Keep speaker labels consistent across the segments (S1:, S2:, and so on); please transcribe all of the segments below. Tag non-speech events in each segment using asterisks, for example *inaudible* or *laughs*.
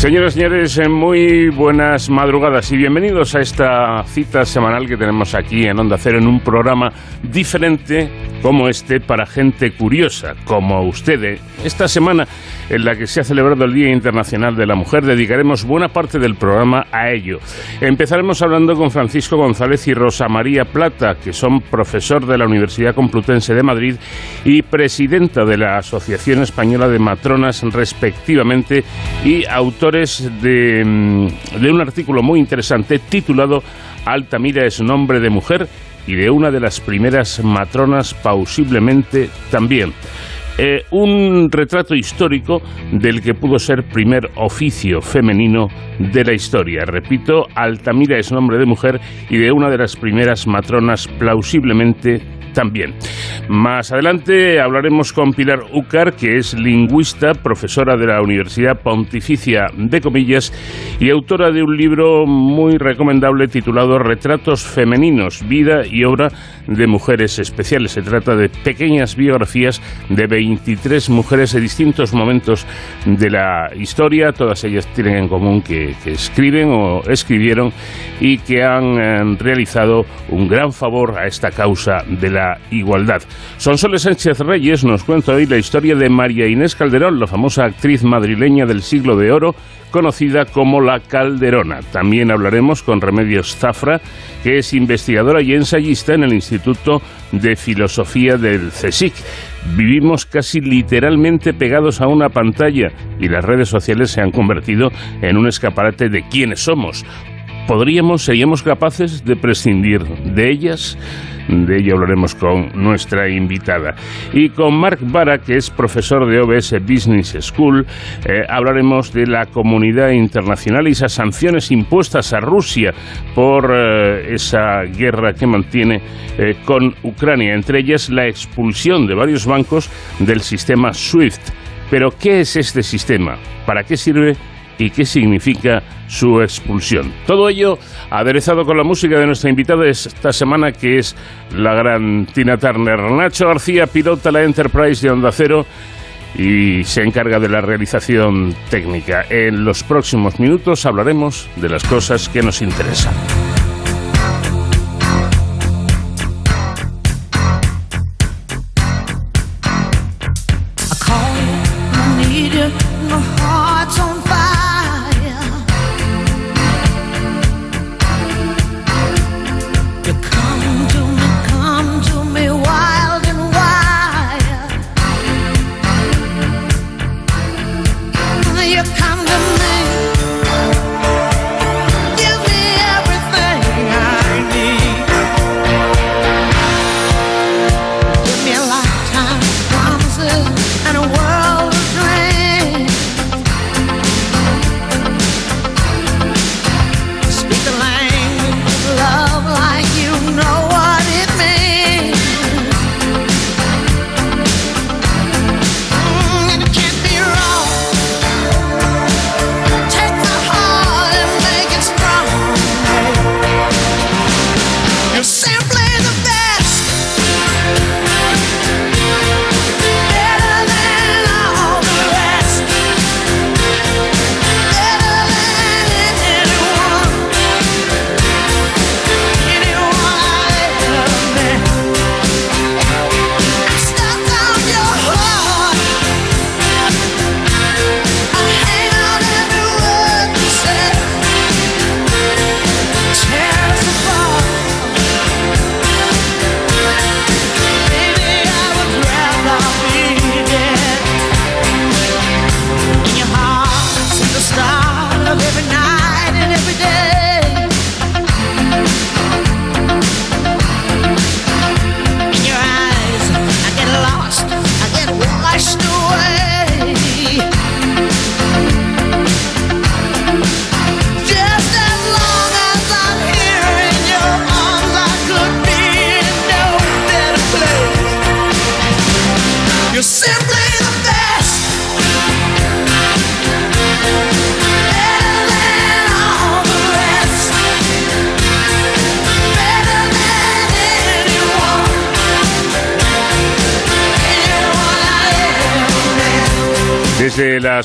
S1: Señoras y señores, eh, muy buenas madrugadas y bienvenidos a esta cita semanal que tenemos aquí en Onda Cero en un programa diferente como este para gente curiosa, como ustedes. Esta semana en la que se ha celebrado el Día Internacional de la Mujer, dedicaremos buena parte del programa a ello. Empezaremos hablando con Francisco González y Rosa María Plata, que son profesor de la Universidad Complutense de Madrid y presidenta de la Asociación Española de Matronas, respectivamente, y mm, de un artículo muy interesante titulado Altamira es nombre de mujer y de una de las primeras matronas pausiblemente también. Eh, un retrato histórico del que pudo ser primer oficio femenino de la historia. Repito, Altamira es nombre de mujer y de una de las primeras matronas plausiblemente también. Más adelante hablaremos con Pilar Ucar, que es lingüista, profesora de la Universidad Pontificia de Comillas y autora de un libro muy recomendable titulado Retratos Femeninos, Vida y Obra de Mujeres Especiales. Se trata de pequeñas biografías de 23 mujeres de distintos momentos de la historia. Todas ellas tienen en común que, que escriben o escribieron y que han eh, realizado un gran favor a esta causa de la igualdad. Sonsoles Sánchez Reyes nos cuenta hoy la historia de María Inés Calderón, la famosa actriz madrileña del siglo de oro, conocida como la Calderona. También hablaremos con Remedios Zafra, que es investigadora y ensayista en el Instituto de Filosofía del CSIC. Vivimos casi literalmente pegados a una pantalla y las redes sociales se han convertido en un escaparate de quiénes somos. ¿Podríamos, seríamos capaces de prescindir de ellas? De ello hablaremos con nuestra invitada. Y con Mark Vara, que es profesor de OBS Business School, eh, hablaremos de la comunidad internacional y esas sanciones impuestas a Rusia por eh, esa guerra que mantiene eh, con Ucrania, entre ellas la expulsión de varios bancos del sistema SWIFT. Pero, ¿qué es este sistema? ¿Para qué sirve? Y qué significa su expulsión. Todo ello aderezado con la música de nuestra invitada esta semana, que es la gran Tina Turner. Nacho García pilota la Enterprise de Onda Cero y se encarga de la realización técnica. En los próximos minutos hablaremos de las cosas que nos interesan.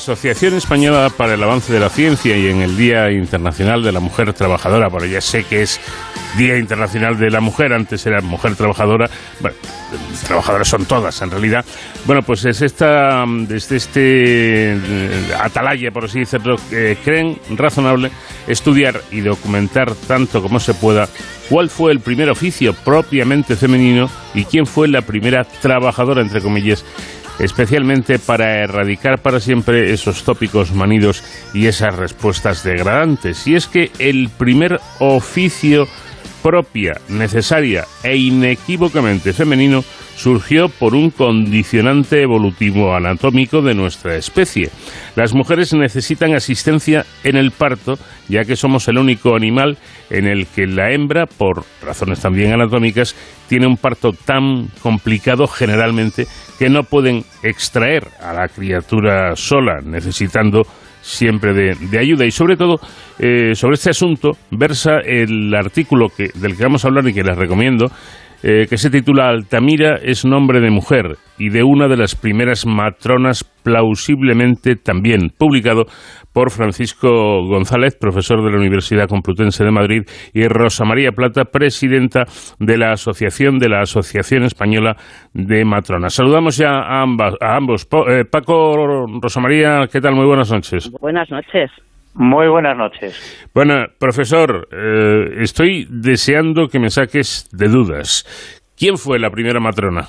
S1: Asociación Española para el Avance de la Ciencia y en el Día Internacional de la Mujer Trabajadora, bueno, ya sé que es Día Internacional de la Mujer, antes era Mujer Trabajadora, bueno, trabajadoras son todas en realidad. Bueno, pues es esta, desde este eh, atalaya, por así decirlo, creen razonable estudiar y documentar tanto como se pueda cuál fue el primer oficio propiamente femenino y quién fue la primera trabajadora, entre comillas, especialmente para erradicar para siempre esos tópicos manidos y esas respuestas degradantes. Y es que el primer oficio propia, necesaria e inequívocamente femenino surgió por un condicionante evolutivo anatómico de nuestra especie. Las mujeres necesitan asistencia en el parto, ya que somos el único animal en el que la hembra, por razones también anatómicas, tiene un parto tan complicado generalmente que no pueden extraer a la criatura sola, necesitando siempre de, ayuda. Y sobre todo, eh, sobre este asunto, versa el artículo que, del que vamos a hablar y que les recomiendo, eh, que se titula Altamira es nombre de mujer y de una de las primeras matronas plausiblemente también, publicado por Francisco González, profesor de la Universidad Complutense de Madrid, y Rosa María Plata, presidenta de la Asociación de la Asociación Española de Matronas. Saludamos ya a, a ambos. Eh, Paco, Rosa María, ¿qué tal? Muy buenas noches.
S2: Buenas noches.
S3: Muy buenas noches.
S1: Bueno, profesor, eh, estoy deseando que me saques de dudas. ¿Quién fue la primera matrona?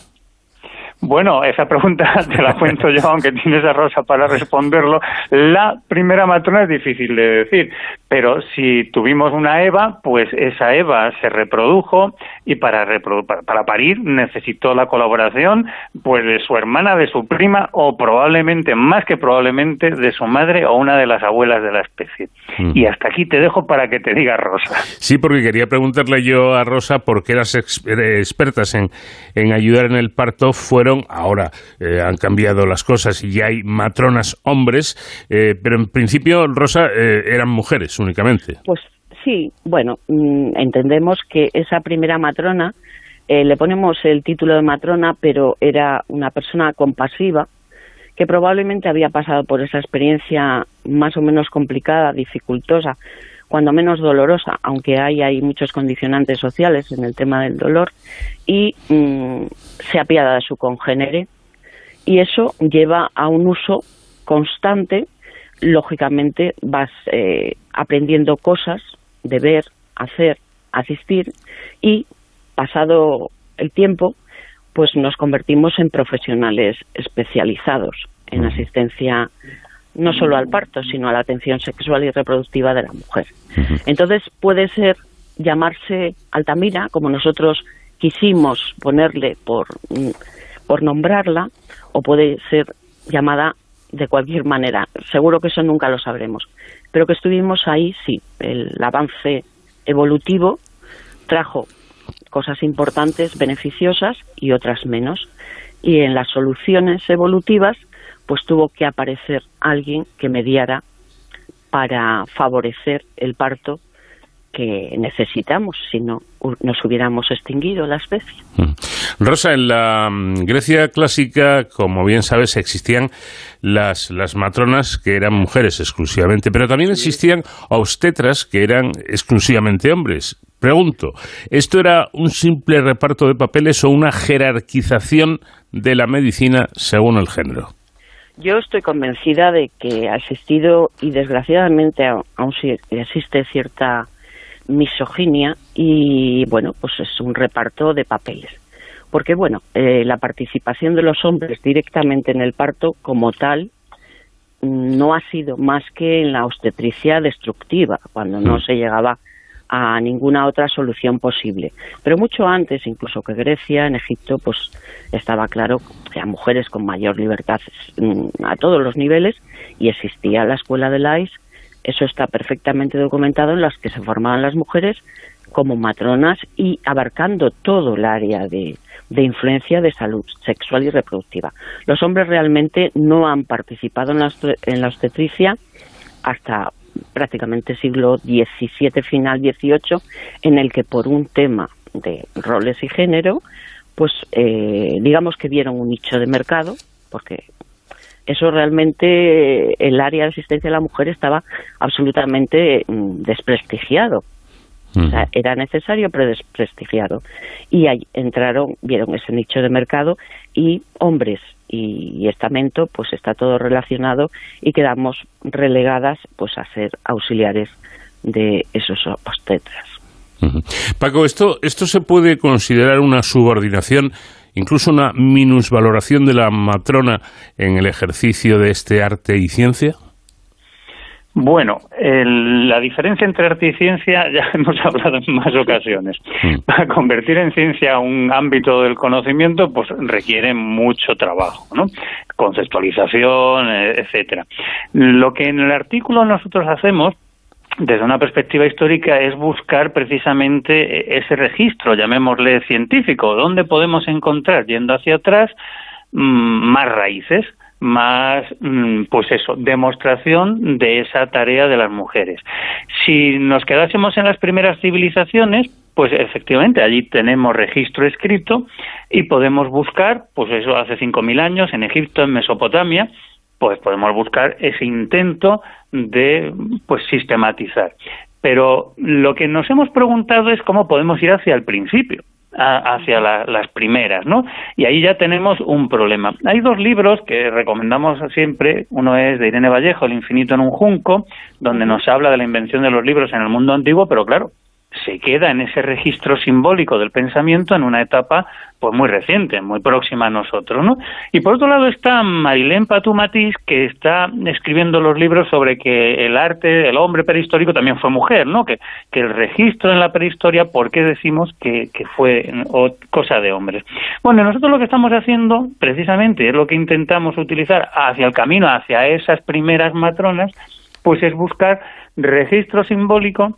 S3: Bueno, esa pregunta *laughs* te la cuento yo, aunque tienes a Rosa para responderlo. La primera matrona es difícil de decir, pero si tuvimos una Eva, pues esa Eva se reprodujo y para, para parir necesitó la colaboración pues de su hermana, de su prima o probablemente, más que probablemente, de su madre o una de las abuelas de la especie. Mm. Y hasta aquí te dejo para que te diga Rosa.
S1: Sí, porque quería preguntarle yo a Rosa por qué las expertas en, en ayudar en el parto fueron ahora eh, han cambiado las cosas y ya hay matronas hombres, eh, pero en principio, Rosa, eh, eran mujeres únicamente.
S2: Pues sí, bueno, mm, entendemos que esa primera matrona, le ponemos el título de matrona, pero era una persona compasiva, que probablemente había pasado por esa experiencia más o menos complicada, dificultosa, cuando menos dolorosa, aunque hay, hay muchos condicionantes sociales en el tema del dolor, y mm, se apiada de su congénere. Y eso lleva a un uso constante. Lógicamente vas eh, aprendiendo cosas de ver, hacer, asistir y pasado el tiempo, pues nos convertimos en profesionales especializados en asistencia no solo al parto, sino a la atención sexual y reproductiva de la mujer. Entonces puede ser llamarse Altamira, como nosotros quisimos ponerle por, mm, por nombrarla, o puede ser llamada de cualquier manera. Seguro que eso nunca lo sabremos. Pero que estuvimos ahí, sí. El avance evolutivo trajo cosas importantes, beneficiosas y otras menos. Y en las soluciones evolutivas pues tuvo que aparecer alguien que mediara para favorecer el parto que necesitamos, si no nos hubiéramos extinguido la especie.
S1: Mm. Rosa, en la mm, Grecia clásica, como bien sabes, existían las, las matronas que eran mujeres exclusivamente, pero también existían obstetras que eran exclusivamente hombres. Pregunto, ¿esto era un simple reparto de papeles o una jerarquización de la medicina según el género?
S2: Yo estoy convencida de que ha existido y desgraciadamente aún existe cierta misoginia y bueno, pues es un reparto de papeles. Porque bueno, eh, la participación de los hombres directamente en el parto como tal no ha sido más que en la obstetricia destructiva, cuando no mm. se llegaba a ninguna otra solución posible. Pero mucho antes, incluso que Grecia, en Egipto, pues estaba claro que a mujeres con mayor libertad mm, a todos los niveles y existía la escuela de Lais, eso está perfectamente documentado en las que se formaban las mujeres como matronas y abarcando todo el área de, influencia de salud sexual y reproductiva. Los hombres realmente no han participado en la, en la obstetricia hasta prácticamente siglo XVII, final XVIII, en el que por un tema de roles y género, pues eh, digamos que vieron un nicho de mercado, porque eso realmente el área de asistencia a la mujer estaba absolutamente mm, desprestigiado. O sea, era necesario pero desprestigiado. Y ahí entraron, vieron ese nicho de mercado y hombres y, estamento, pues está todo relacionado y quedamos relegadas pues a ser auxiliares de esos obstetras.
S1: Paco, esto, esto se puede considerar una subordinación, incluso una minusvaloración de la matrona en el ejercicio de este arte y ciencia.
S3: Bueno, la diferencia entre arte y ciencia ya *laughs* hemos hablado en más ocasiones. Mm. Para convertir en ciencia un ámbito del conocimiento, pues requiere mucho trabajo, ¿no? Conceptualización, e, etcétera. Lo que en el artículo nosotros hacemos desde una perspectiva histórica es buscar precisamente ese registro, llamémosle científico, donde podemos encontrar, yendo hacia atrás, mm, más raíces más, mm, pues eso, demostración de esa tarea de las mujeres. Si nos quedásemos en las primeras civilizaciones, pues efectivamente allí tenemos registro escrito y podemos buscar, pues eso hace 5.000 años en Egipto, en Mesopotamia, pues podemos buscar ese intento de pues sistematizar. Pero lo que nos hemos preguntado es cómo podemos ir hacia el principio hacia las primeras, ¿no? Y ahí ya tenemos un problema. Hay dos libros que recomendamos siempre. Uno es de Irene Vallejo, El infinito en un junco, donde nos habla de la invención de los libros en el mundo antiguo, pero claro, se queda en ese registro simbólico del pensamiento en una etapa pues muy reciente, muy próxima a nosotros, ¿no? Y por otro lado está Marilén Patumatis, que está escribiendo los libros sobre que el arte, el hombre prehistórico también fue mujer, ¿no? Que, que el registro en la prehistoria, ¿por qué decimos que, que fue cosa de hombres? Bueno, nosotros lo que estamos haciendo, precisamente, es lo que intentamos utilizar hacia el camino, hacia esas primeras matronas, pues es buscar registro simbólico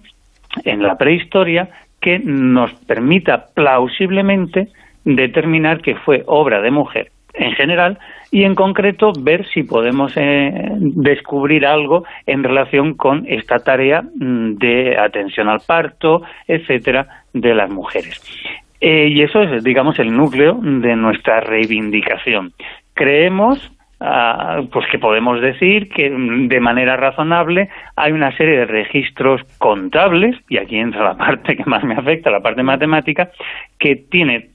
S3: en la prehistoria que nos permita plausiblemente determinar que fue obra de mujer en general y en concreto ver si podemos eh, descubrir algo en relación con esta tarea mm, de atención al parto, etcétera, de las mujeres. Eh, y eso es, digamos, el núcleo de nuestra reivindicación. Creemos Ah, pues que podemos decir que mm, de manera razonable hay una serie de registros contables, y aquí entra la parte que más me afecta, la parte matemática, que tiene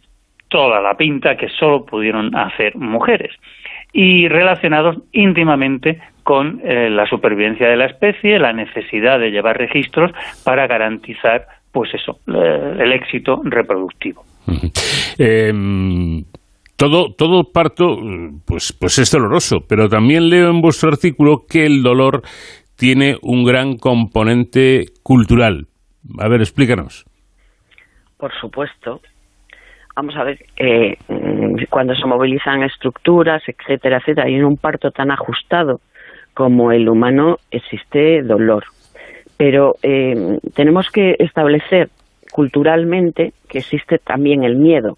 S3: toda la pinta que solo pudieron hacer mujeres y relacionados íntimamente con eh, la supervivencia de la especie, la necesidad de llevar registros para garantizar, pues eso, eh, el éxito reproductivo.
S1: Todo, todo parto, pues, pues es doloroso, pero también leo en vuestro artículo que el dolor tiene un gran componente cultural. A ver, explícanos.
S2: Por supuesto. Vamos a ver, eh, cuando se movilizan estructuras, etcétera, etcétera, y en un parto tan ajustado como el humano existe dolor. Pero eh, tenemos que establecer culturalmente que existe también el miedo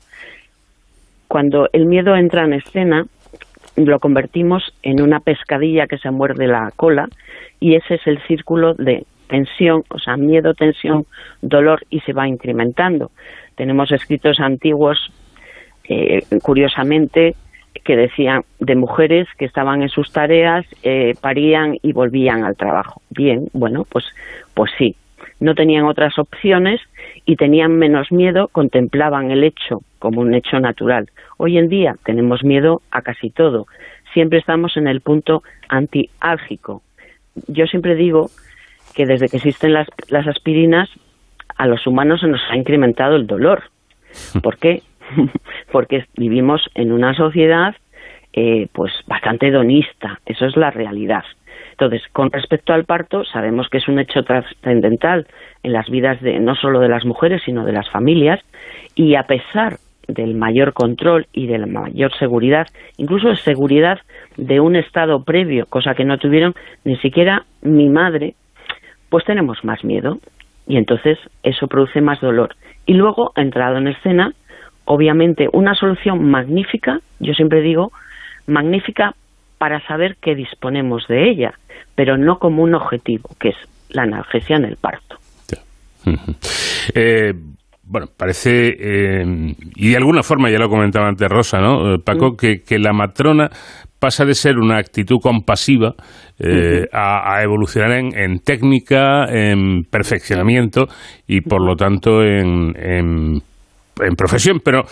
S2: cuando el miedo entra en escena, lo convertimos en una pescadilla que se muerde la cola y ese es el círculo de tensión, o sea, miedo, tensión, dolor y se va incrementando. Tenemos escritos antiguos, eh, curiosamente, que decían de mujeres que estaban en sus tareas, eh, parían y volvían al trabajo. Bien, bueno, pues, pues sí, no tenían otras opciones y tenían menos miedo, contemplaban el hecho como un hecho natural. Hoy en día tenemos miedo a casi todo. Siempre estamos en el punto antiálgico. Yo siempre digo que desde que existen las, las aspirinas, a los humanos se nos ha incrementado el dolor. *laughs* ¿Por qué? *laughs* Porque vivimos en una sociedad eh, pues bastante hedonista. Eso es la realidad. Entonces, con respecto al parto, sabemos que es un hecho trascendental en las vidas de no solo de las mujeres, sino de las familias, y a pesar del mayor control y de la mayor seguridad, incluso seguridad de un estado previo, cosa que no tuvieron ni siquiera mi madre, pues tenemos más miedo y entonces eso produce más dolor. Y luego, entrado en escena, obviamente una solución magnífica, yo siempre digo, magnífica para saber que disponemos de ella, pero no como un objetivo, que es la analgesia en el parto.
S1: Bueno, parece, eh, y de alguna forma, ya lo comentaba antes Rosa, ¿no? Eh, Paco, que, que, la matrona pasa de ser una actitud compasiva eh, a, evolucionar en, técnica, en perfeccionamiento y por lo tanto en, en, profesión. Pero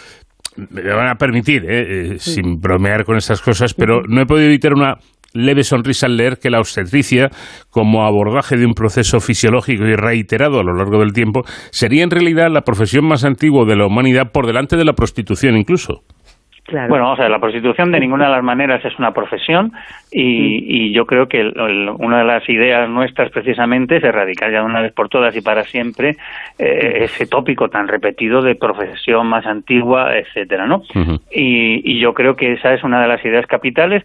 S1: me van a permitir, eh, sin bromear con estas cosas, pero no he podido evitar una leve sonrisa al leer que la obstetricia, como abordaje de un proceso fisiológico y reiterado a lo largo del tiempo, sería en realidad la profesión más antigua de la humanidad por delante de la prostitución incluso.
S3: Bueno, o sea, la prostitución de ninguna de las maneras es una profesión y, yo creo que una de las ideas nuestras precisamente es erradicar ya de una vez por todas y para siempre eh, ese tópico tan repetido de profesión más antigua, etcétera, ¿no? y yo creo que esa es una de las ideas capitales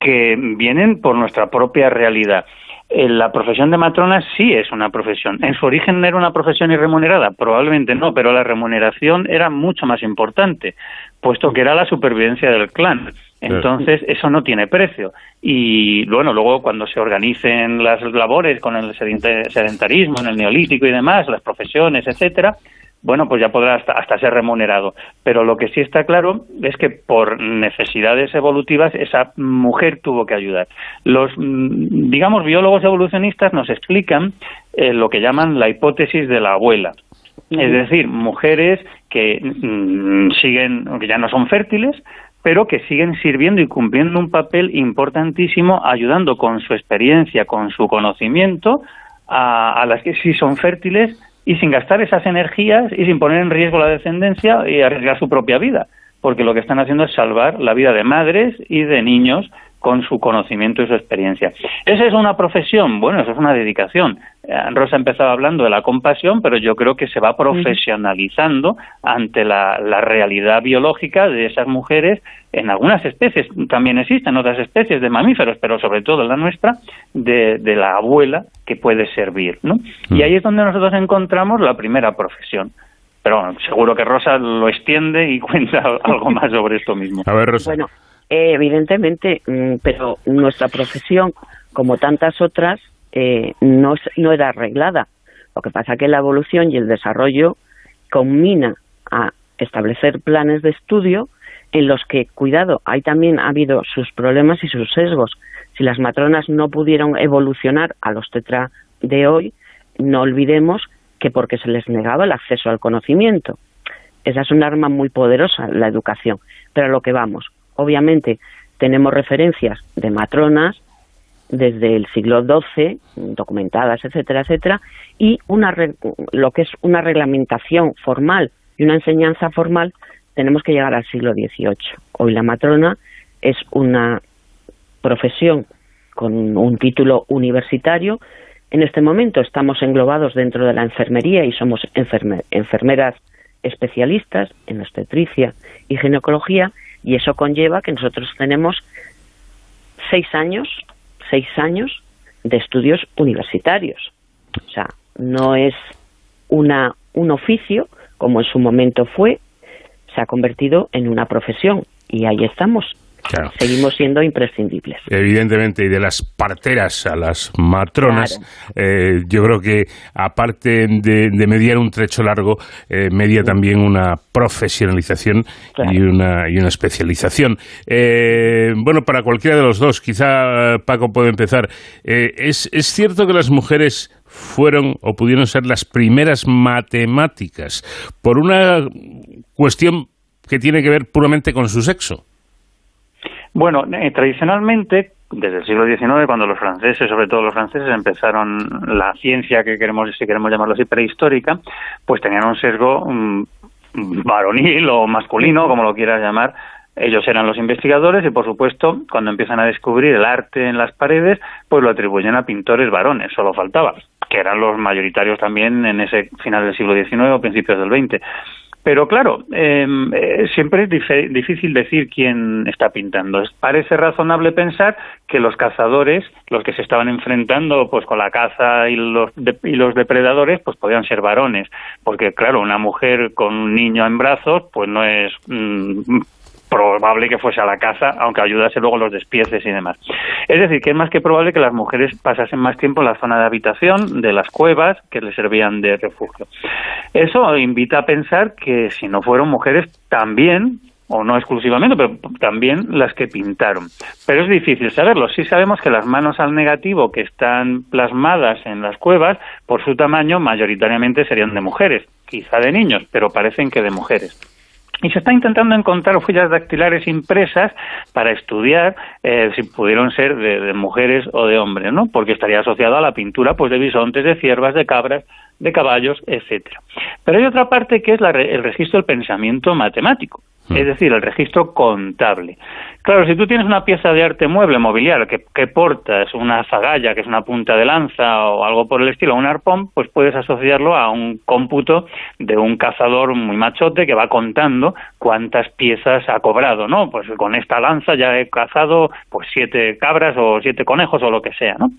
S3: que vienen por nuestra propia realidad. Eh, la profesión de matrona sí es una profesión. ¿En su origen era una profesión irremunerada? Probablemente no, pero la remuneración era mucho más importante, puesto que era la supervivencia del clan. Entonces, eso no tiene precio. Y bueno, luego cuando se organicen las labores con el sedentarismo, en el neolítico y demás, las profesiones, etcétera, bueno, pues ya podrá hasta, ser remunerado. Pero lo que sí está claro es que por necesidades evolutivas esa mujer tuvo que ayudar. Los, mm, digamos, biólogos evolucionistas nos explican eh, lo que llaman la hipótesis de la abuela. Es decir, mujeres que mm, siguen, que ya no son fértiles, pero que siguen sirviendo y cumpliendo un papel importantísimo, ayudando con su experiencia, con su conocimiento, a, a las que sí son fértiles y sin gastar esas energías y sin poner en riesgo la descendencia y arriesgar su propia vida, porque lo que están haciendo es salvar la vida de madres y de niños con su conocimiento y su experiencia. ¿Esa es una profesión? Bueno, eso es una dedicación. Eh, Rosa empezaba hablando de la compasión, pero yo creo que se va profesionalizando ante la, realidad biológica de esas mujeres en algunas especies. También existen otras especies de mamíferos, pero sobre todo la nuestra, de, la abuela que puede servir. ¿no? Y ahí es donde nosotros encontramos la primera profesión. Pero seguro que Rosa lo extiende y *laughs* cuenta algo más sobre esto mismo.
S1: A ver, Rosa.
S2: Eh, evidentemente, mm, pero nuestra profesión, como tantas otras, eh, no, no era arreglada. Lo que pasa es que la evolución y el desarrollo combina a establecer planes de estudio en los que, cuidado, hay también ha habido sus problemas y sus sesgos. Si las matronas no pudieron evolucionar a los tetra de hoy, no olvidemos que porque se les negaba el acceso al conocimiento. Esa es un arma muy poderosa, la educación. Pero a lo que vamos, obviamente tenemos referencias de matronas desde el siglo XII, documentadas, etcétera, etcétera, y una, lo que es una reglamentación formal y una enseñanza formal, tenemos que llegar al siglo XVIII. Hoy la matrona es una profesión con un título universitario. En este momento estamos englobados dentro de la enfermería y somos enfermeras especialistas en obstetricia y ginecología y eso conlleva que nosotros tenemos seis años, seis años de estudios universitarios. O sea, no es una, un oficio como en su momento fue, se ha convertido en una profesión y ahí estamos Seguimos siendo imprescindibles.
S1: Evidentemente, y de las parteras a las matronas, eh, yo creo que aparte de, mediar un trecho largo, eh, media también una profesionalización y, una, y una especialización. Eh, bueno, para cualquiera de los dos, quizá Paco puede empezar. ¿es, ¿Es cierto que las mujeres fueron o pudieron ser las primeras matemáticas por una cuestión que tiene que ver puramente con su sexo?
S3: Bueno, eh, tradicionalmente, desde el siglo XIX, cuando los franceses, sobre todo los franceses, empezaron la ciencia que queremos, si queremos llamarlo así, prehistórica, pues tenían un sesgo mm, varonil o masculino, como lo quieras llamar, ellos eran los investigadores y, por supuesto, cuando empiezan a descubrir el arte en las paredes, pues lo atribuyen a pintores varones, solo faltaba, que eran los mayoritarios también en ese final del siglo XIX o principios del XX. Pero claro, em, eh, siempre es difícil decir quién está pintando. Parece razonable pensar que los cazadores, los que se estaban enfrentando pues con la caza y los, y los depredadores, pues podían ser varones, porque claro, una mujer con un niño en brazos, pues no es mm, probable que fuese a la caza, aunque ayudase luego los despieces y demás. Es decir, que es más que probable que las mujeres pasasen más tiempo en la zona de habitación de las cuevas que les servían de refugio. Eso invita a pensar que si no fueron mujeres, también o no exclusivamente, pero también las que pintaron. Pero es difícil saberlo. Sí sabemos que las manos al negativo que están plasmadas en las cuevas, por su tamaño, mayoritariamente serían de mujeres, quizá de niños, pero parecen que de mujeres. Y se está intentando encontrar huellas dactilares impresas para estudiar eh, si pudieron ser de, mujeres o de hombres, ¿no? Porque estaría asociado a la pintura pues de bisontes, de ciervas, de cabras, de caballos, etcétera. Pero hay otra parte que es el registro del pensamiento matemático. Mm. es decir, el registro contable. Claro, si tú tienes una pieza de arte mueble, mobiliario, que, que portas una zagalla, que es una punta de lanza o algo por el estilo, un arpón, pues puedes asociarlo a un cómputo de un cazador muy machote que va contando cuántas piezas ha cobrado, ¿no? Pues con esta lanza ya he cazado pues siete cabras o siete conejos o lo que sea, ¿no?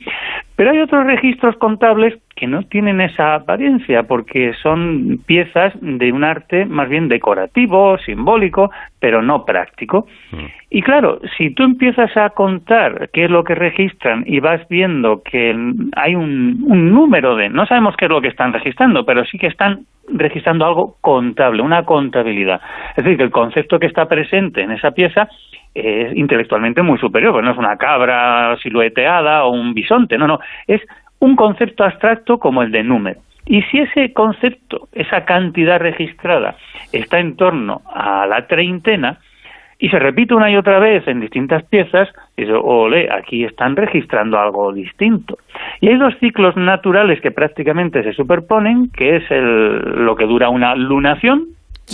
S3: Pero hay otros registros contables que no tienen esa apariencia porque son piezas de un arte más bien decorativo, simbólico, pero no práctico. Mm. Y claro, si tú empiezas a contar qué es lo que registran y vas viendo que hay un, un número de, no sabemos qué es lo que están registrando, pero sí que están registrando algo contable, una contabilidad. Es decir, que el concepto que está presente en esa pieza es intelectualmente muy superior, pues no es una cabra silueteada o un bisonte, no, no, es un concepto abstracto como el de número. Y si ese concepto, esa cantidad registrada, está en torno a la treintena, y se repite una y otra vez en distintas piezas, dice, ole, aquí están registrando algo distinto. Y hay dos ciclos naturales que prácticamente se superponen, que es el, lo que dura una lunación,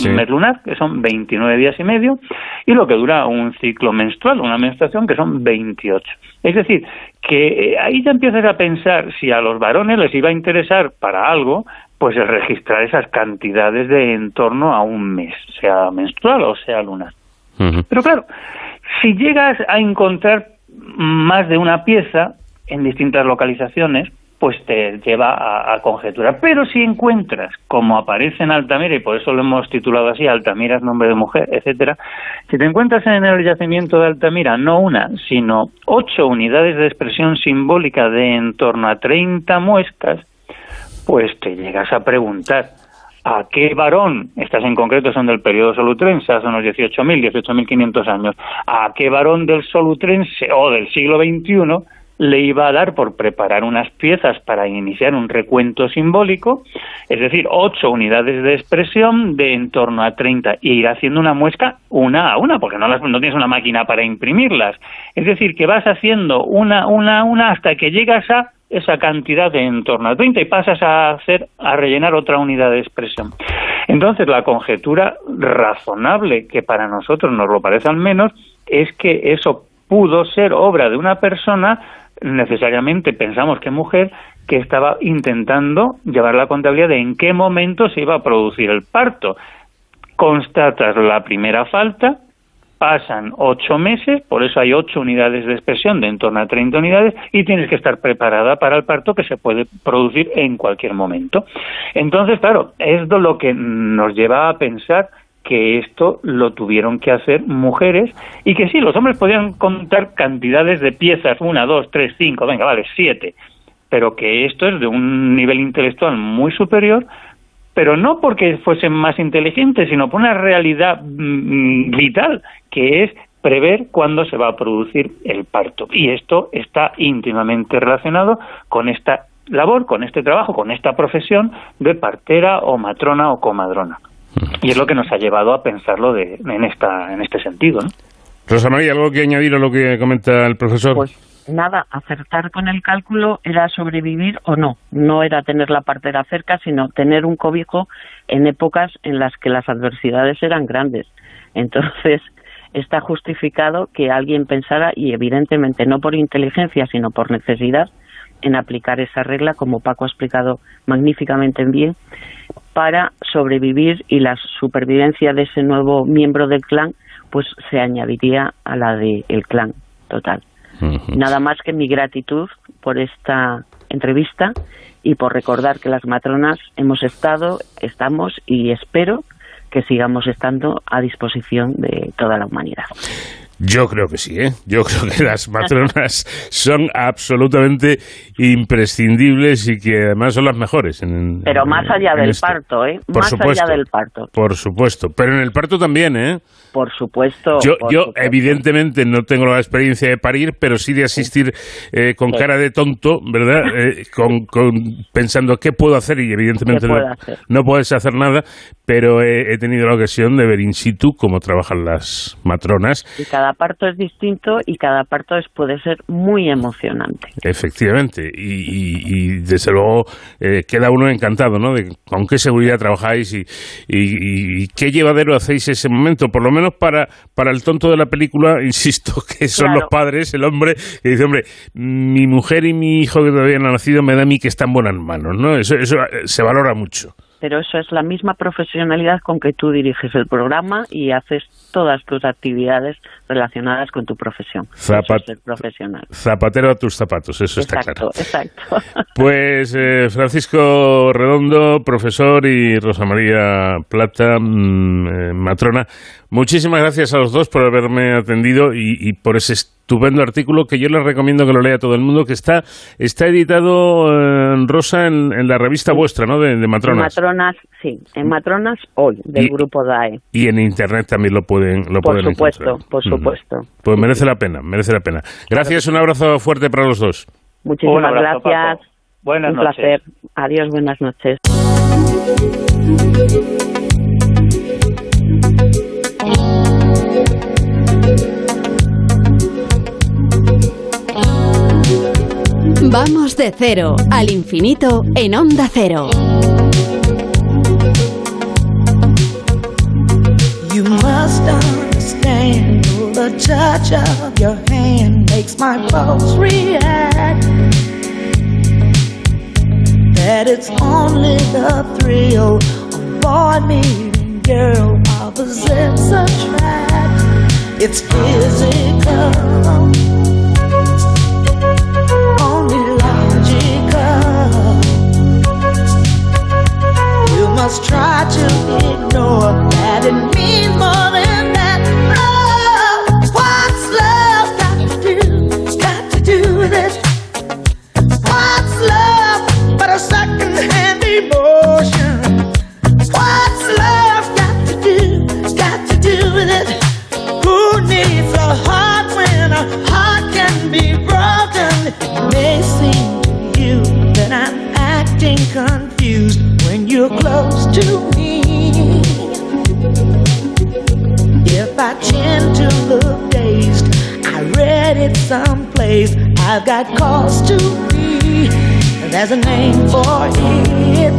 S3: un mes lunar, que son 29 días y medio, y lo que dura un ciclo menstrual, una menstruación, que son 28. Es decir, que eh, ahí ya empiezas a pensar si a los varones les iba a interesar para algo, pues el registrar esas cantidades de en torno a un mes, sea menstrual o sea lunar. Pero claro, si llegas a encontrar más de una pieza en distintas localizaciones, pues te lleva a, conjeturar. Pero si encuentras, como aparece en Altamira, y por eso lo hemos titulado así, Altamira es nombre de mujer, etcétera, si te encuentras en el yacimiento de Altamira no una, sino ocho unidades de expresión simbólica de en torno a 30 muescas, pues te llegas a preguntar, ¿a qué varón, estas en concreto son del periodo solutrense, hace unos 18.000, 18.500 años, a qué varón del solutrense o del siglo XXI le iba a dar por preparar unas piezas para iniciar un recuento simbólico, es decir, ocho unidades de expresión de en torno a 30 y ir haciendo una muesca una a una, porque no, las, no tienes una máquina para imprimirlas. Es decir, que vas haciendo una, una, una hasta que llegas a esa cantidad de en torno a 30 y pasas a hacer a rellenar otra unidad de expresión. Entonces, la conjetura razonable que para nosotros nos lo parece al menos es que eso pudo ser obra de una persona necesariamente pensamos que mujer que estaba intentando llevar la contabilidad de en qué momento se iba a producir el parto. Constatas la primera falta, pasan ocho meses, por eso hay ocho unidades de expresión de en torno a 30 unidades, y tienes que estar preparada para el parto que se puede producir en cualquier momento. Entonces, claro, es lo que nos lleva a pensar que esto lo tuvieron que hacer mujeres y que sí, los hombres podían contar cantidades de piezas, una, dos, tres, cinco, venga, vale, siete, pero que esto es de un nivel intelectual muy superior, pero no porque fuesen más inteligentes, sino por una realidad mm, vital, que es prever cuándo se va a producir el parto. Y esto está íntimamente relacionado con esta labor, con este trabajo, con esta profesión de partera o matrona o comadrona. Y es lo que nos ha llevado a pensarlo de, en, esta, en este sentido. ¿no?
S1: Rosa María, ¿algo que añadir a lo que comenta el profesor?
S2: Pues nada, acertar con el cálculo era sobrevivir o no. No era tener la partera cerca, sino tener un cobijo en épocas en las que las adversidades eran grandes. Entonces, está justificado que alguien pensara, y evidentemente no por inteligencia, sino por necesidad, en aplicar esa regla, como Paco ha explicado magníficamente bien, para sobrevivir y la supervivencia de ese nuevo miembro del clan pues se añadiría a la del clan total. Nada más que mi gratitud por esta entrevista y por recordar que las matronas hemos estado, estamos y espero que sigamos estando a disposición de toda la humanidad.
S1: Yo creo que sí, ¿eh? Yo creo que las matronas son absolutamente imprescindibles y que además son las mejores. En,
S2: Pero más allá del parto, ¿eh? más allá del parto.
S1: Por supuesto. Pero en el parto también, ¿eh?
S2: Por supuesto.
S1: Yo, yo evidentemente no tengo la experiencia de parir, pero sí de asistir eh, con cara de tonto, ¿verdad? *laughs* Eh, con, pensando qué puedo hacer y evidentemente no, puedes hacer nada, pero he, tenido la ocasión de ver in situ cómo trabajan las matronas.
S2: Y cada parto es distinto y cada parto es, puede ser muy emocionante.
S1: Efectivamente, y, desde luego eh, queda uno encantado, ¿no? De con qué seguridad trabajáis y, y, qué llevadero hacéis ese momento, por lo menos para, para el tonto de la película, *laughs* insisto, que son los padres, el hombre, que dice, hombre, mi mujer y mi hijo que todavía no ha nacido me da a mí que está en buenas manos, ¿no? Eso, eso eh, se valora mucho
S2: pero eso es la misma profesionalidad con que tú diriges el programa y haces todas tus actividades relacionadas con tu profesión. profesional.
S1: Zapatero a tus zapatos, eso está
S2: claro. Exacto, *laughs* *laughs*
S1: Pues eh, Francisco Redondo, profesor, y Rosa María Plata, mm, eh, matrona, muchísimas gracias a los dos por haberme atendido y, y por ese estupendo artículo que yo les recomiendo que lo lea todo el mundo, que está, está editado, en eh, Rosa, en, la revista vuestra, ¿no? De, Matronas.
S2: Matronas, sí, en Matronas hoy, del grupo DAE.
S1: Y en Internet también lo pueden lo
S2: Por supuesto, por supuesto.
S1: Pues merece la pena, merece la pena. Gracias, un abrazo fuerte para los dos.
S2: Muchísimas gracias.
S3: Buenas
S2: un placer. Adiós, buenas noches.
S4: Vamos de cero al infinito en onda cero. You must understand the touch of your hand makes my pulse react. That it's only the thrill of boy meeting girl opposites attract. It's physical. Only logical. You must try to ignore that it means more than a heart can be broken? It may seem to you that I'm acting confused when you're close to me. If I tend to look dazed, I read it someplace. I've got cause to be. There's a name for it.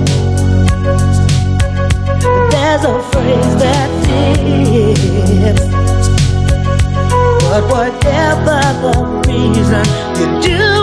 S4: There's a phrase that fits. But whatever the reason, you do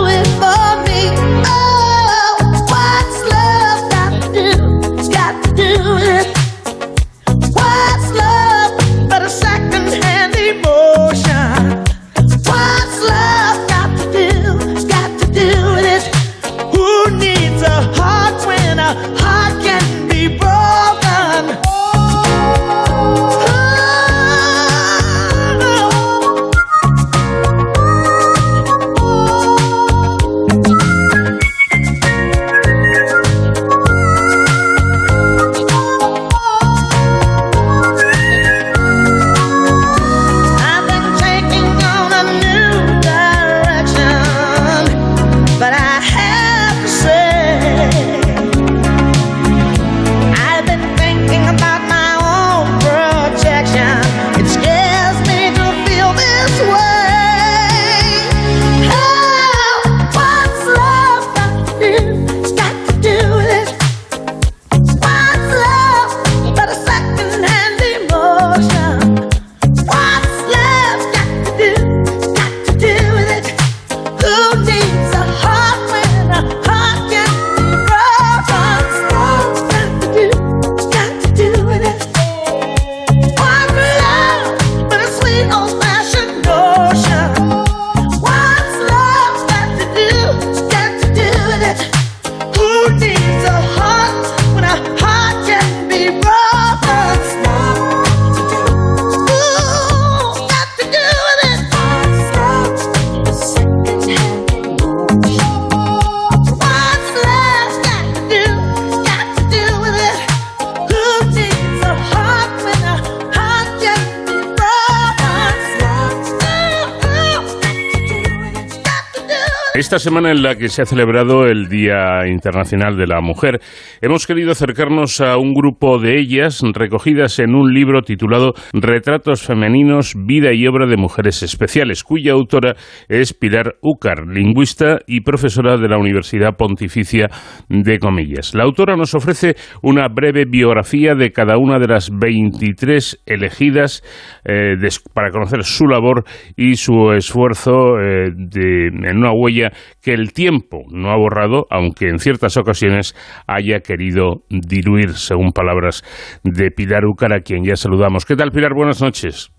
S1: que se ha celebrado el Día Internacional de la Mujer, hemos querido acercarnos a un grupo de ellas recogidas en un libro titulado Retratos femeninos, vida y obra de mujeres especiales, cuya autora es Pilar Úcar, lingüista y profesora de la Universidad Pontificia de Comillas. La autora nos ofrece una breve biografía de cada una de las 23 elegidas eh, para conocer su labor y su esfuerzo eh, en una huella que el tiempo no ha borrado, aunque en ciertas ocasiones haya querido diluir, según palabras de Pilar Ucar, a quien ya saludamos. ¿Qué tal, Pilar? Buenas noches.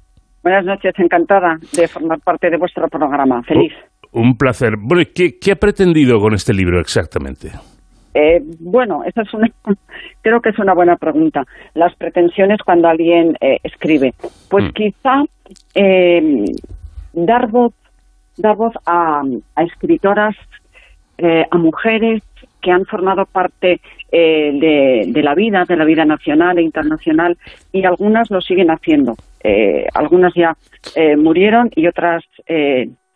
S5: Buenas noches, encantada de formar parte de vuestro programa. Feliz.
S1: un placer. Bueno, ¿qué, ha pretendido con este libro exactamente?
S5: Eh, bueno, esa es una, *laughs* creo que es una buena pregunta. Las pretensiones cuando alguien eh, escribe. Pues mm. quizá eh, dar voz dar voz a, escritoras, eh, a mujeres que han formado parte eh, de, la vida, de la vida nacional e internacional, y algunas lo siguen haciendo. Eh, algunas ya murieron y otras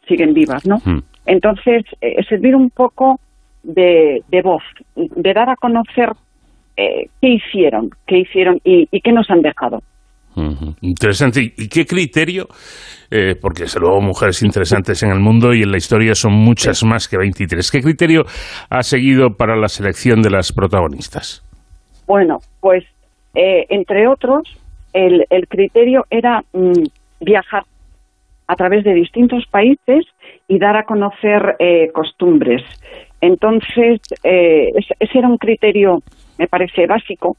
S5: siguen vivas, ¿no? Hmm. Entonces, servir un poco de, voz, de dar a conocer qué hicieron, qué hicieron y, y qué nos han dejado.
S1: Interesante. ¿Y qué criterio? Eh, porque desde luego mujeres interesantes en el mundo y en la historia son muchas más que 23. ¿Qué criterio ha seguido para la selección de las protagonistas?
S5: Bueno, pues eh, entre otros, el, criterio era mm, viajar a través de distintos países y dar a conocer eh, costumbres. Entonces, ese era un criterio, me parece, básico,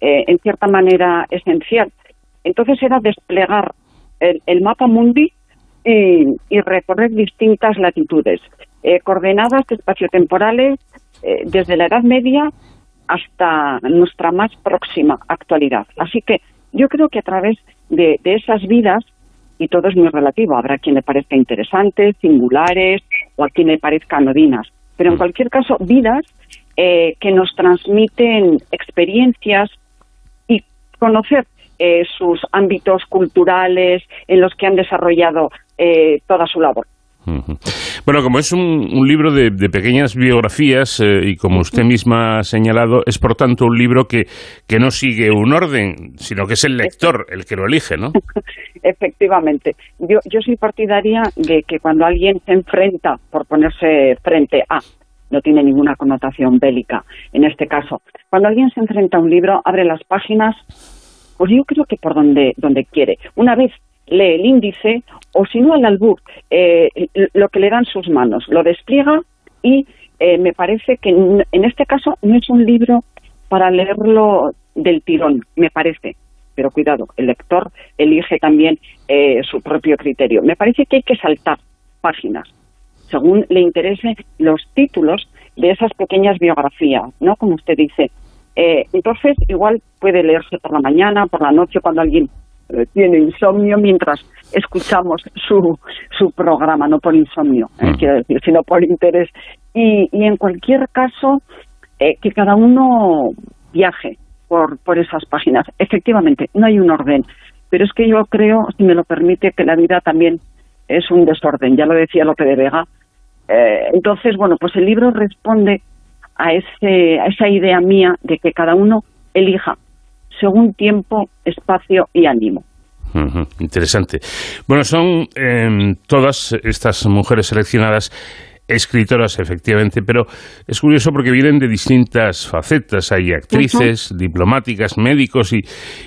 S5: en cierta manera esencial entonces era desplegar el, mapa mundi y, recorrer distintas latitudes, eh, coordenadas espaciotemporales eh, desde la Edad Media hasta nuestra más próxima actualidad. Así que yo creo que a través de, esas vidas, y todo es muy relativo, habrá quien le parezca interesantes, singulares o a quien le parezca anodinas, pero en mm. cualquier caso, vidas eh, que nos transmiten experiencias y conocer eh, sus ámbitos culturales en los que han desarrollado eh, toda su labor.
S1: Bueno, como es un, libro de, pequeñas biografías eh, y como usted misma ha señalado, es por tanto un libro que, que no sigue un orden, sino que es el lector el que lo elige, ¿no? *laughs*
S5: Efectivamente. Yo, yo soy partidaria de que cuando alguien se enfrenta por ponerse frente a no tiene ninguna connotación bélica en este caso. Cuando alguien se enfrenta a un libro, abre las páginas pues yo creo que por donde, donde quiere. Una vez lee el índice o si no al albur, eh, lo que le dan sus manos, lo despliega y eh, me parece que en este caso no es un libro para leerlo del tirón, me parece. Pero cuidado, el lector elige también eh, su propio criterio. Me parece que hay que saltar páginas según le interese los títulos de esas pequeñas biografías, ¿no? Como usted dice, eh, entonces, igual puede leerse por la mañana, por la noche, cuando alguien eh, tiene insomnio, mientras escuchamos su, su programa, no por insomnio, eh, mm. quiero decir, sino por interés. Y, y en cualquier caso, que cada uno viaje por, por esas páginas. Efectivamente, no hay un orden, pero es que yo creo, si me lo permite, que la vida también es un desorden, ya lo decía Lope de Vega. entonces, bueno, pues el libro responde a, ese, a esa idea mía de que cada uno elija según tiempo, espacio y ánimo.
S1: interesante. Bueno, son em, todas estas mujeres seleccionadas escritoras, efectivamente, pero es curioso porque vienen de distintas facetas. Hay actrices, diplomáticas, médicos y,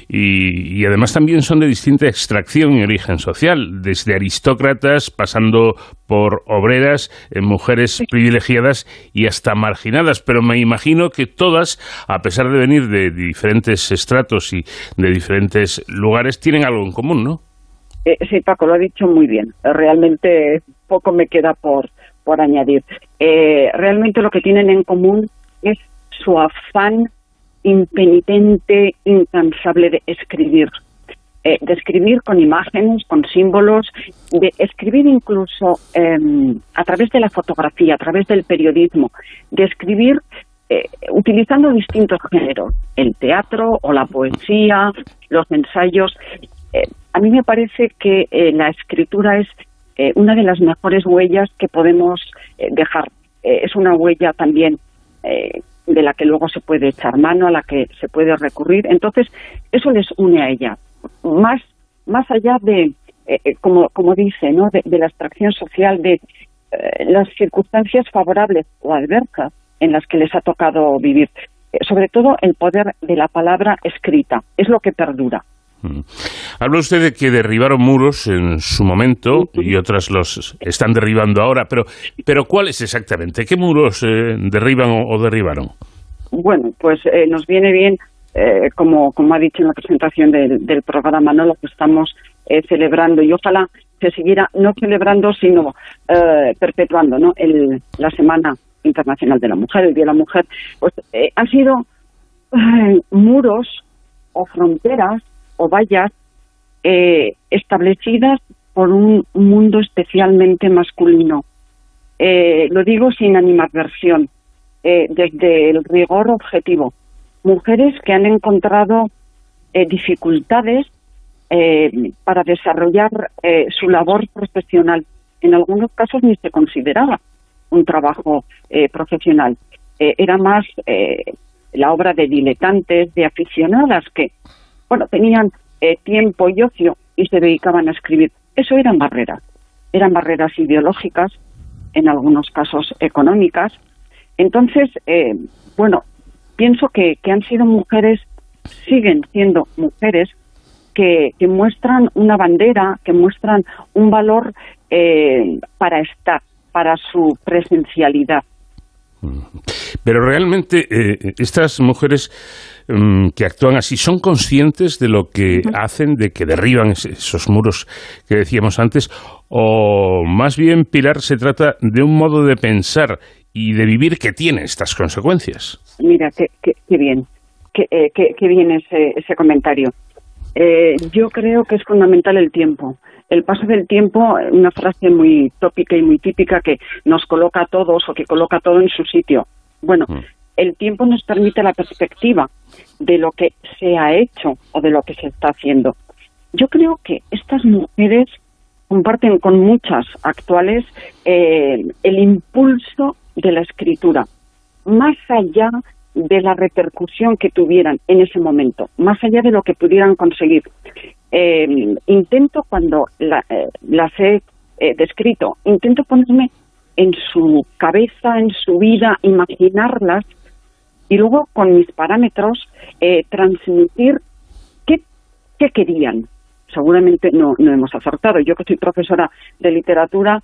S1: y, además también son de distinta extracción y origen social, desde aristócratas, pasando por obreras, eh, mujeres privilegiadas y hasta marginadas. Pero me imagino que todas, a pesar de venir de diferentes estratos y de diferentes lugares, tienen algo en común, ¿no?
S5: Eh, sí, Paco, lo ha dicho muy bien. Realmente poco me queda por, por añadir. Eh, realmente lo que tienen en común es su afán impenitente, incansable de escribir. Eh, de escribir con imágenes, con símbolos, de escribir incluso em, a través de la fotografía, a través del periodismo, de escribir eh, utilizando distintos géneros, el teatro o la poesía, los ensayos. a mí me parece que la escritura es eh, una de las mejores huellas que podemos eh, dejar. Eh, es una huella también de la que luego se puede echar mano, a la que se puede recurrir. Entonces, eso les une a ella. Más, más allá de, como, como dice, ¿no? de, la extracción social, de las circunstancias favorables o adversas en las que les ha tocado vivir. sobre todo el poder de la palabra escrita, es lo que perdura.
S1: Mm. Habla usted de que derribaron muros en su momento y otras los están derribando ahora, pero, pero ¿cuáles exactamente? ¿Qué muros eh, derriban o, derribaron?
S5: Bueno, pues eh, nos viene bien, eh, como, como ha dicho en la presentación del, programa, ¿no? lo que estamos celebrando y ojalá se siguiera no celebrando, sino perpetuando ¿no? El, la Semana Internacional de la Mujer, el Día de la Mujer. Pues han sido muros o fronteras o vallas eh, establecidas por un mundo especialmente masculino. Eh, lo digo sin animadversión, eh, desde el rigor objetivo. Mujeres que han encontrado dificultades para desarrollar su labor profesional. En algunos casos ni se consideraba un trabajo profesional. era más la obra de diletantes, de aficionadas que bueno, tenían eh, tiempo y ocio y se dedicaban a escribir. Eso eran barreras, eran barreras ideológicas, en algunos casos económicas. Entonces, eh, bueno, pienso que, han sido mujeres, siguen siendo mujeres que, muestran una bandera, que muestran un valor eh, para estar, para su presencialidad.
S1: Pero realmente estas mujeres Mm, que actúan así son conscientes de lo que hacen, de que derriban esos muros que decíamos antes, o más bien, Pilar, se trata de un modo de pensar y de vivir que tiene estas consecuencias.
S5: Mira, qué, bien, qué, eh, bien ese, ese comentario. Eh, yo creo que es fundamental el tiempo. El paso del tiempo, una frase muy tópica y muy típica que nos coloca a todos o que coloca todo en su sitio. Bueno, mm el tiempo nos permite la perspectiva de lo que se ha hecho o de lo que se está haciendo. Yo creo que estas mujeres comparten con muchas actuales eh, el impulso de la escritura, más allá de la repercusión que tuvieran en ese momento, más allá de lo que pudieran conseguir. Eh, intento, cuando eh, las he descrito, intento ponerme en su cabeza, en su vida, imaginarlas y luego con mis parámetros eh, transmitir qué, qué, querían. Seguramente no, no hemos acertado. Yo que soy profesora de literatura,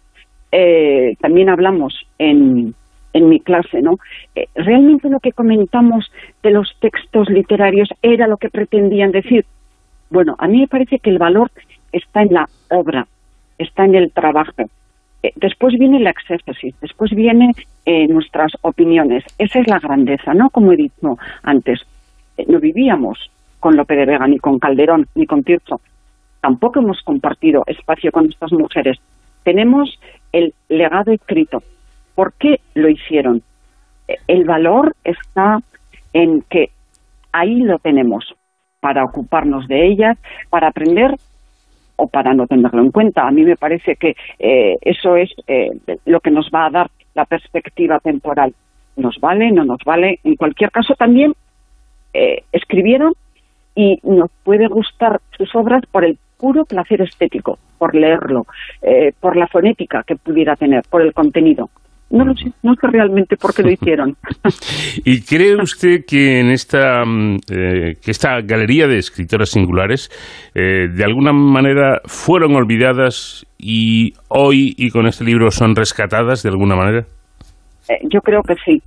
S5: eh, también hablamos en, en mi clase, ¿no? Eh, realmente lo que comentamos de los textos literarios era lo que pretendían decir. Bueno, a mí me parece que el valor está en la obra, está en el trabajo, eh, después viene la exégesis, después vienen eh, nuestras opiniones. Esa es la grandeza, ¿no? Como he dicho antes, no vivíamos con Lope de Vega, ni con Calderón, ni con Tirso. Tampoco hemos compartido espacio con estas mujeres. Tenemos el legado escrito. ¿Por qué lo hicieron? El valor está en que ahí lo tenemos para ocuparnos de ellas, para aprender o para no tenerlo en cuenta. A mí me parece que eh, eso es eh, lo que nos va a dar la perspectiva temporal. ¿Nos vale? ¿No nos vale? En cualquier caso, también eh, escribieron y nos puede gustar sus obras por el puro placer estético, por leerlo, por la fonética que pudiera tener, por el contenido. No lo sé, no sé realmente por qué lo *laughs* hicieron.
S1: ¿Y cree usted que en esta, mm, eh, que esta galería de escritoras singulares eh, de alguna manera fueron olvidadas y hoy y con este libro son rescatadas de alguna manera?
S5: Eh, yo creo que sí.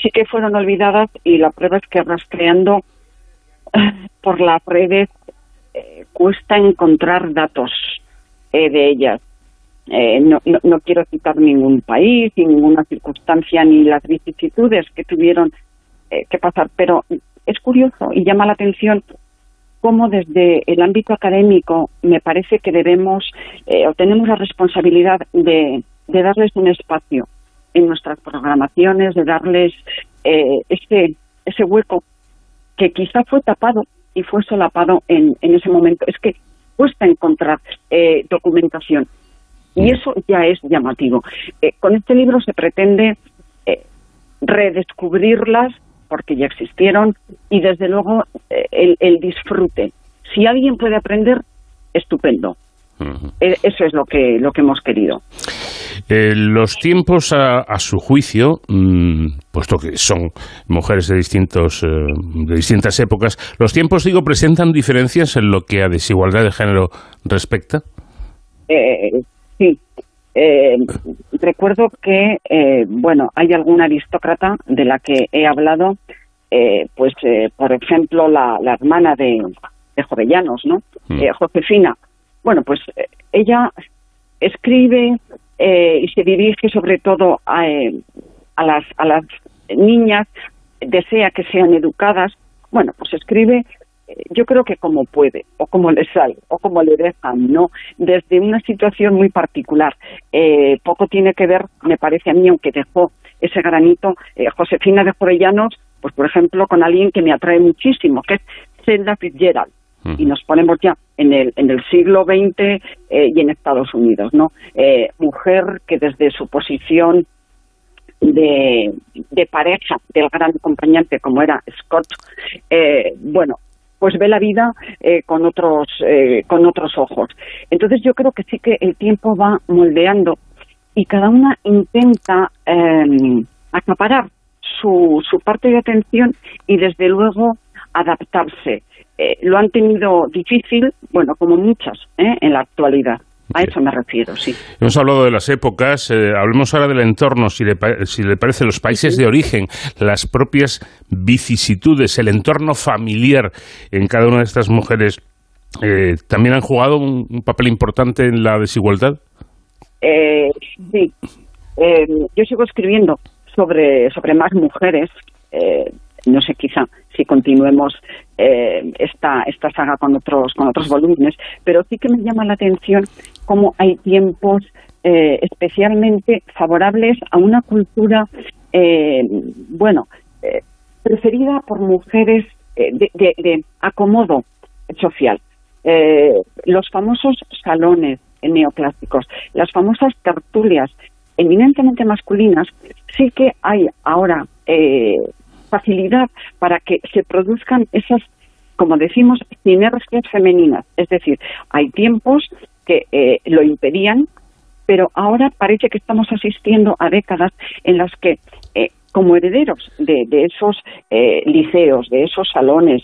S5: sí que fueron olvidadas y la prueba es que rastreando *laughs* por las redes cuesta encontrar datos de ellas. Eh, no, no, quiero citar ningún país, ni ninguna circunstancia, ni las vicisitudes que tuvieron eh, que pasar, pero es curioso y llama la atención cómo desde el ámbito académico me parece que debemos eh, o tenemos la responsabilidad de, darles un espacio en nuestras programaciones, de darles ese, ese hueco que quizá fue tapado y fue solapado en, en ese momento. Es que cuesta encontrar documentación Y eso ya es llamativo. Eh, con este libro se pretende eh, redescubrirlas porque ya existieron y desde luego el, el disfrute. Si alguien puede aprender, estupendo. Eh, eso es lo que, lo que hemos querido.
S1: Eh, los tiempos a, su juicio, mm, puesto que son mujeres de, distintos, eh, de distintas épocas, ¿los tiempos, digo, presentan diferencias en lo que a desigualdad de género respecta?
S5: Sí. recuerdo que, bueno, hay alguna aristócrata de la que he hablado, pues, por ejemplo, la, la hermana de, de Jovellanos, ¿no? Mm. Josefina, bueno, pues eh, ella escribe eh, y se dirige sobre todo a, eh, a, las, a las niñas, desea que sean educadas. Bueno, pues escribe yo creo que como puede, o como le sale, o como le dejan, ¿no? Desde una situación muy particular. poco tiene que ver, me parece a mí, aunque dejó ese granito, Josefina de Jovellanos, pues por ejemplo, con alguien que me atrae muchísimo, que es Zelda Fitzgerald y nos ponemos ya en el, en el siglo XX eh, y en Estados Unidos, ¿no? Eh, mujer que desde su posición de, de, pareja del gran acompañante como era Scott, eh, bueno, pues ve la vida con otros con otros ojos. Entonces yo creo que sí que el tiempo va moldeando y cada una intenta em, acaparar su, su parte de atención y desde luego adaptarse. Eh, lo han tenido difícil, bueno, como muchas ¿eh? en la actualidad. A eso me refiero, sí.
S1: Hemos hablado de las épocas, eh, hablemos ahora del entorno, si le, si le parece, los países de origen, las propias vicisitudes, el entorno familiar en cada una de estas mujeres, ¿también han jugado un, papel importante en la desigualdad?
S5: sí. yo sigo escribiendo sobre, sobre más mujeres, no sé quizá si continuemos eh, esta, esta saga con otros, con otros volúmenes, pero sí que me llama la atención cómo hay tiempos eh, especialmente favorables a una cultura, eh, bueno, preferida por mujeres de, de, acomodo social. los famosos salones neoclásicos, las famosas tertulias eminentemente masculinas, sí que hay ahora facilidad para que se produzcan esas, como decimos, sinergias femeninas. Es decir, hay tiempos que eh, lo impedían, pero ahora parece que estamos asistiendo a décadas en las que, eh, como herederos de, esos eh, liceos, de esos salones,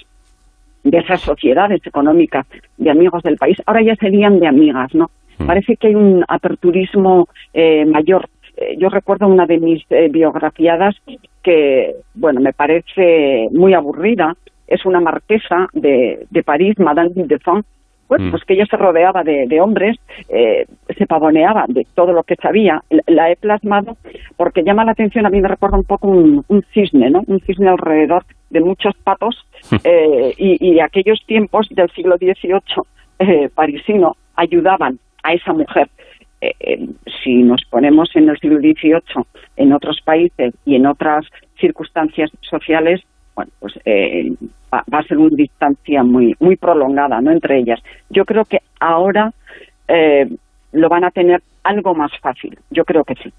S5: de esas sociedades económicas de amigos del país, ahora ya serían de amigas, ¿no? Mm. Parece que hay un aperturismo mayor eh, yo recuerdo una de mis eh, biografiadas que, bueno, me parece muy aburrida. Es una marquesa de, de París, Madame de bueno, mm. pues que ella se rodeaba de, hombres, eh, se pavoneaba de todo lo que sabía. La, he plasmado porque llama la atención, a mí me recuerda un poco un, cisne, ¿no? Un cisne alrededor de muchos patos y, y, aquellos tiempos del siglo XVIII parisino ayudaban a esa mujer. Eh, eh, si nos ponemos en el siglo XVIII en otros países y en otras circunstancias sociales, bueno, pues eh, va, a ser una distancia muy muy prolongada, no entre ellas. Yo creo que ahora lo van a tener algo más fácil. Yo creo que sí.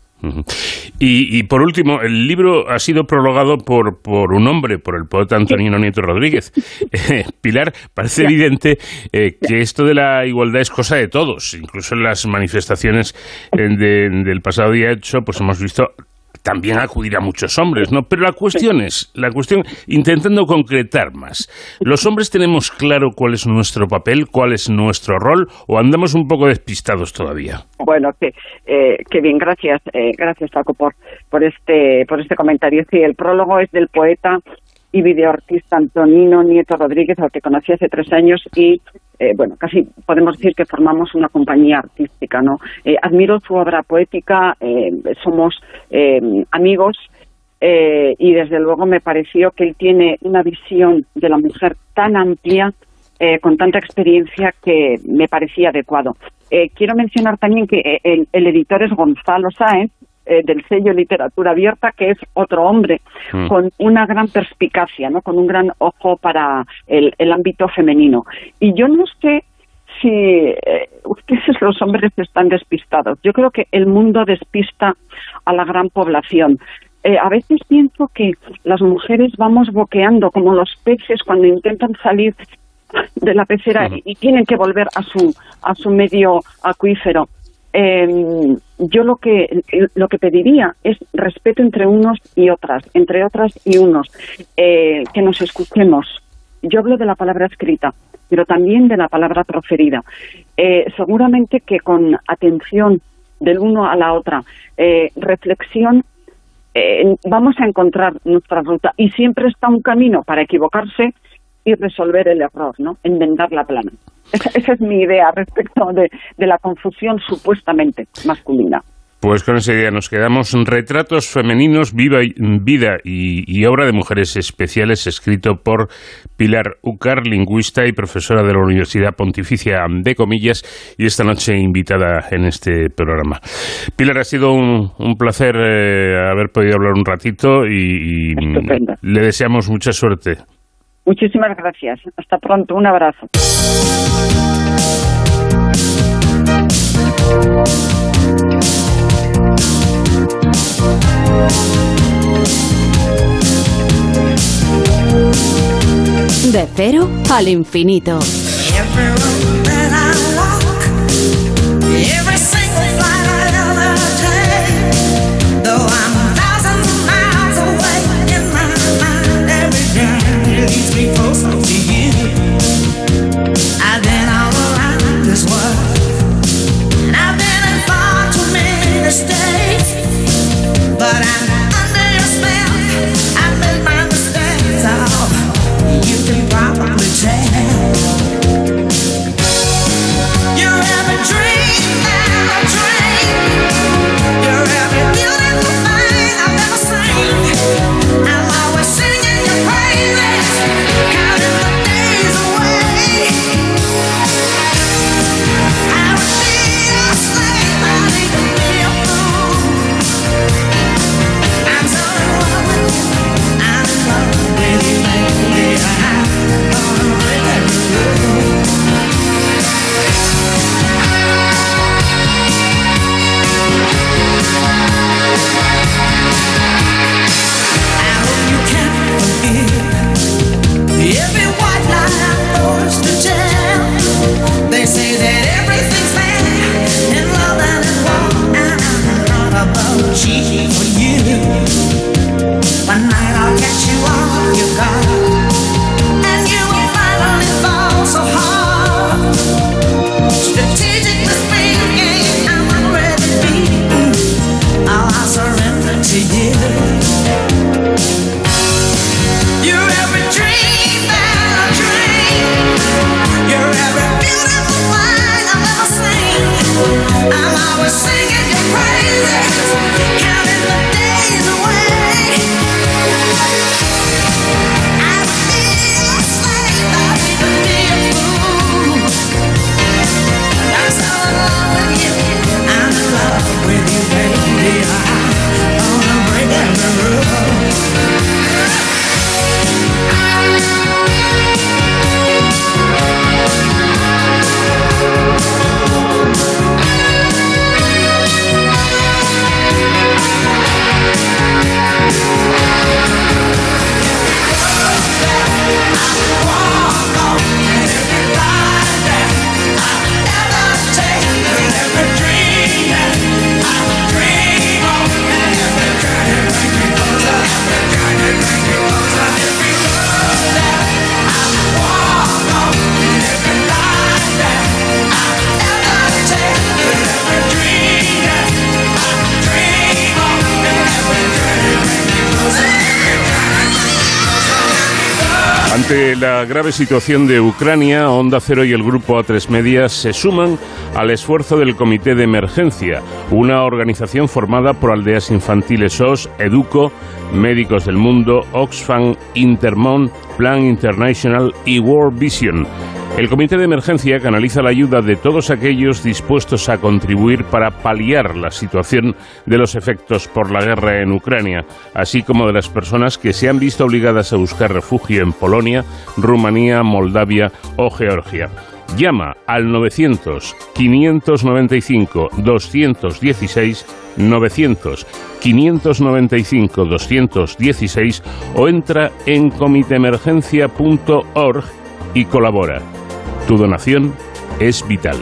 S1: Y, por último, el libro ha sido prologado por, por un hombre, por el poeta Antonino Nieto Rodríguez. *laughs* Eh, Pilar, parece evidente eh, que esto de la igualdad es cosa de todos. Incluso en las manifestaciones eh, del pasado día 8, pues hemos visto también acudir a muchos hombres, ¿no? Pero la cuestión es, la cuestión, intentando concretar más, ¿los hombres tenemos claro cuál es nuestro papel, cuál es nuestro rol, o andamos un poco despistados todavía?
S5: Bueno, que, eh, bien, gracias, eh, gracias Paco por, por este, por este comentario. Sí, el prólogo es del poeta y videoartista Antonino Nieto Rodríguez, al que conocí hace tres años y eh, bueno, casi podemos decir que formamos una compañía artística, ¿no? Eh, admiro su obra poética, eh, somos amigos y desde luego me pareció que él tiene una visión de la mujer tan amplia, con tanta experiencia que me parecía adecuado. quiero mencionar también que el, el editor es Gonzalo Sáenz, eh, del sello Literatura Abierta, que es otro hombre mm. con una gran perspicacia, ¿no? con un gran ojo para el, ámbito femenino. Y yo no sé si eh, ustedes los hombres están despistados. Yo creo que el mundo despista a la gran población. Eh, a veces pienso que las mujeres vamos boqueando como los peces cuando intentan salir de la pecera y, tienen que volver a su a su medio acuífero. Em, yo lo que lo que pediría es respeto entre unos y otras, entre otras y unos, eh, que nos escuchemos. Yo hablo de la palabra escrita, pero también de la palabra proferida. Eh, seguramente que con atención del uno a la otra, eh, reflexión, vamos a encontrar nuestra ruta. Y siempre está un camino para equivocarse y resolver el error, ¿no? Enmendar la plana. Esa, es mi idea respecto de, la confusión supuestamente masculina.
S1: Pues con esa idea nos quedamos. Retratos femeninos, viva, vida y, obra de mujeres especiales, escrito por Pilar Ucar, lingüista y profesora de la Universidad Pontificia de Comillas, y esta noche invitada en este programa. Pilar, ha sido un, placer eh, haber podido hablar un ratito y le deseamos mucha suerte.
S5: Muchísimas gracias. Hasta pronto. Un abrazo.
S4: De cero al infinito.
S1: Ante la grave situación de Ucrania, Onda Cero y el grupo A3 Media se suman al esfuerzo del Comité de Emergencia, una organización formada por aldeas infantiles OS, Educo, Médicos del Mundo, Oxfam, Intermon, Plan International y World Vision. El Comité de Emergencia canaliza la ayuda de todos aquellos dispuestos a contribuir para paliar la situación de los efectos por la guerra en Ucrania, así como de las personas que se han visto obligadas a buscar refugio en Polonia, Rumanía, Moldavia o Georgia.
S4: Llama al 900-595-216, 900-595-216 o entra en comiteemergencia.org y colabora. Tu donación es vital.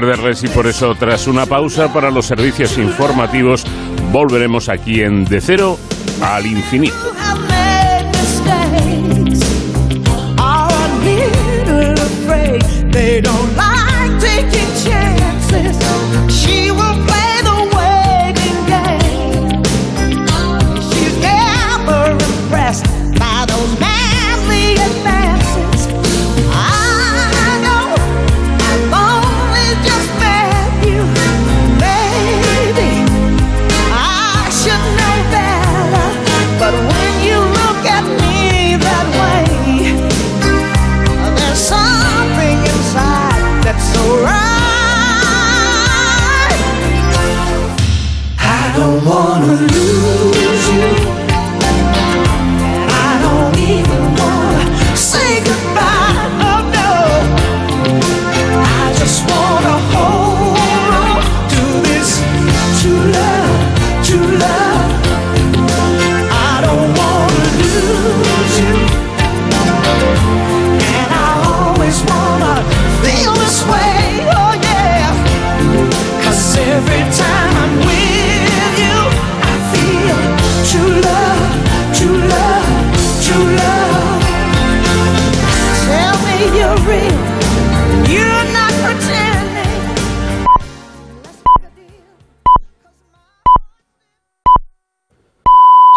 S4: Perderles y por eso tras una pausa para los servicios informativos volveremos aquí en De Cero al Infinito.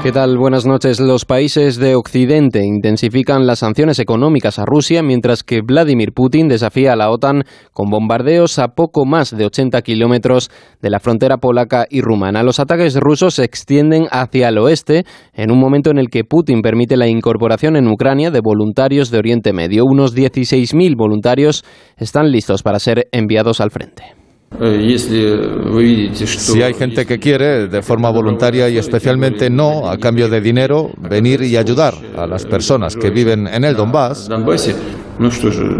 S6: ¿Qué tal? Buenas noches. Los países de Occidente intensifican las sanciones económicas a Rusia, mientras que Vladimir Putin desafía a la OTAN con bombardeos a poco más de 80 kilómetros de la frontera polaca y rumana. Los ataques rusos se extienden hacia el oeste en un momento en el que Putin permite la incorporación en Ucrania de voluntarios de Oriente Medio. Unos 16.000 voluntarios están listos para ser enviados al frente.
S7: Si hay gente que quiere, de forma voluntaria y especialmente no a cambio de dinero, venir y ayudar a las personas que viven en el Donbass,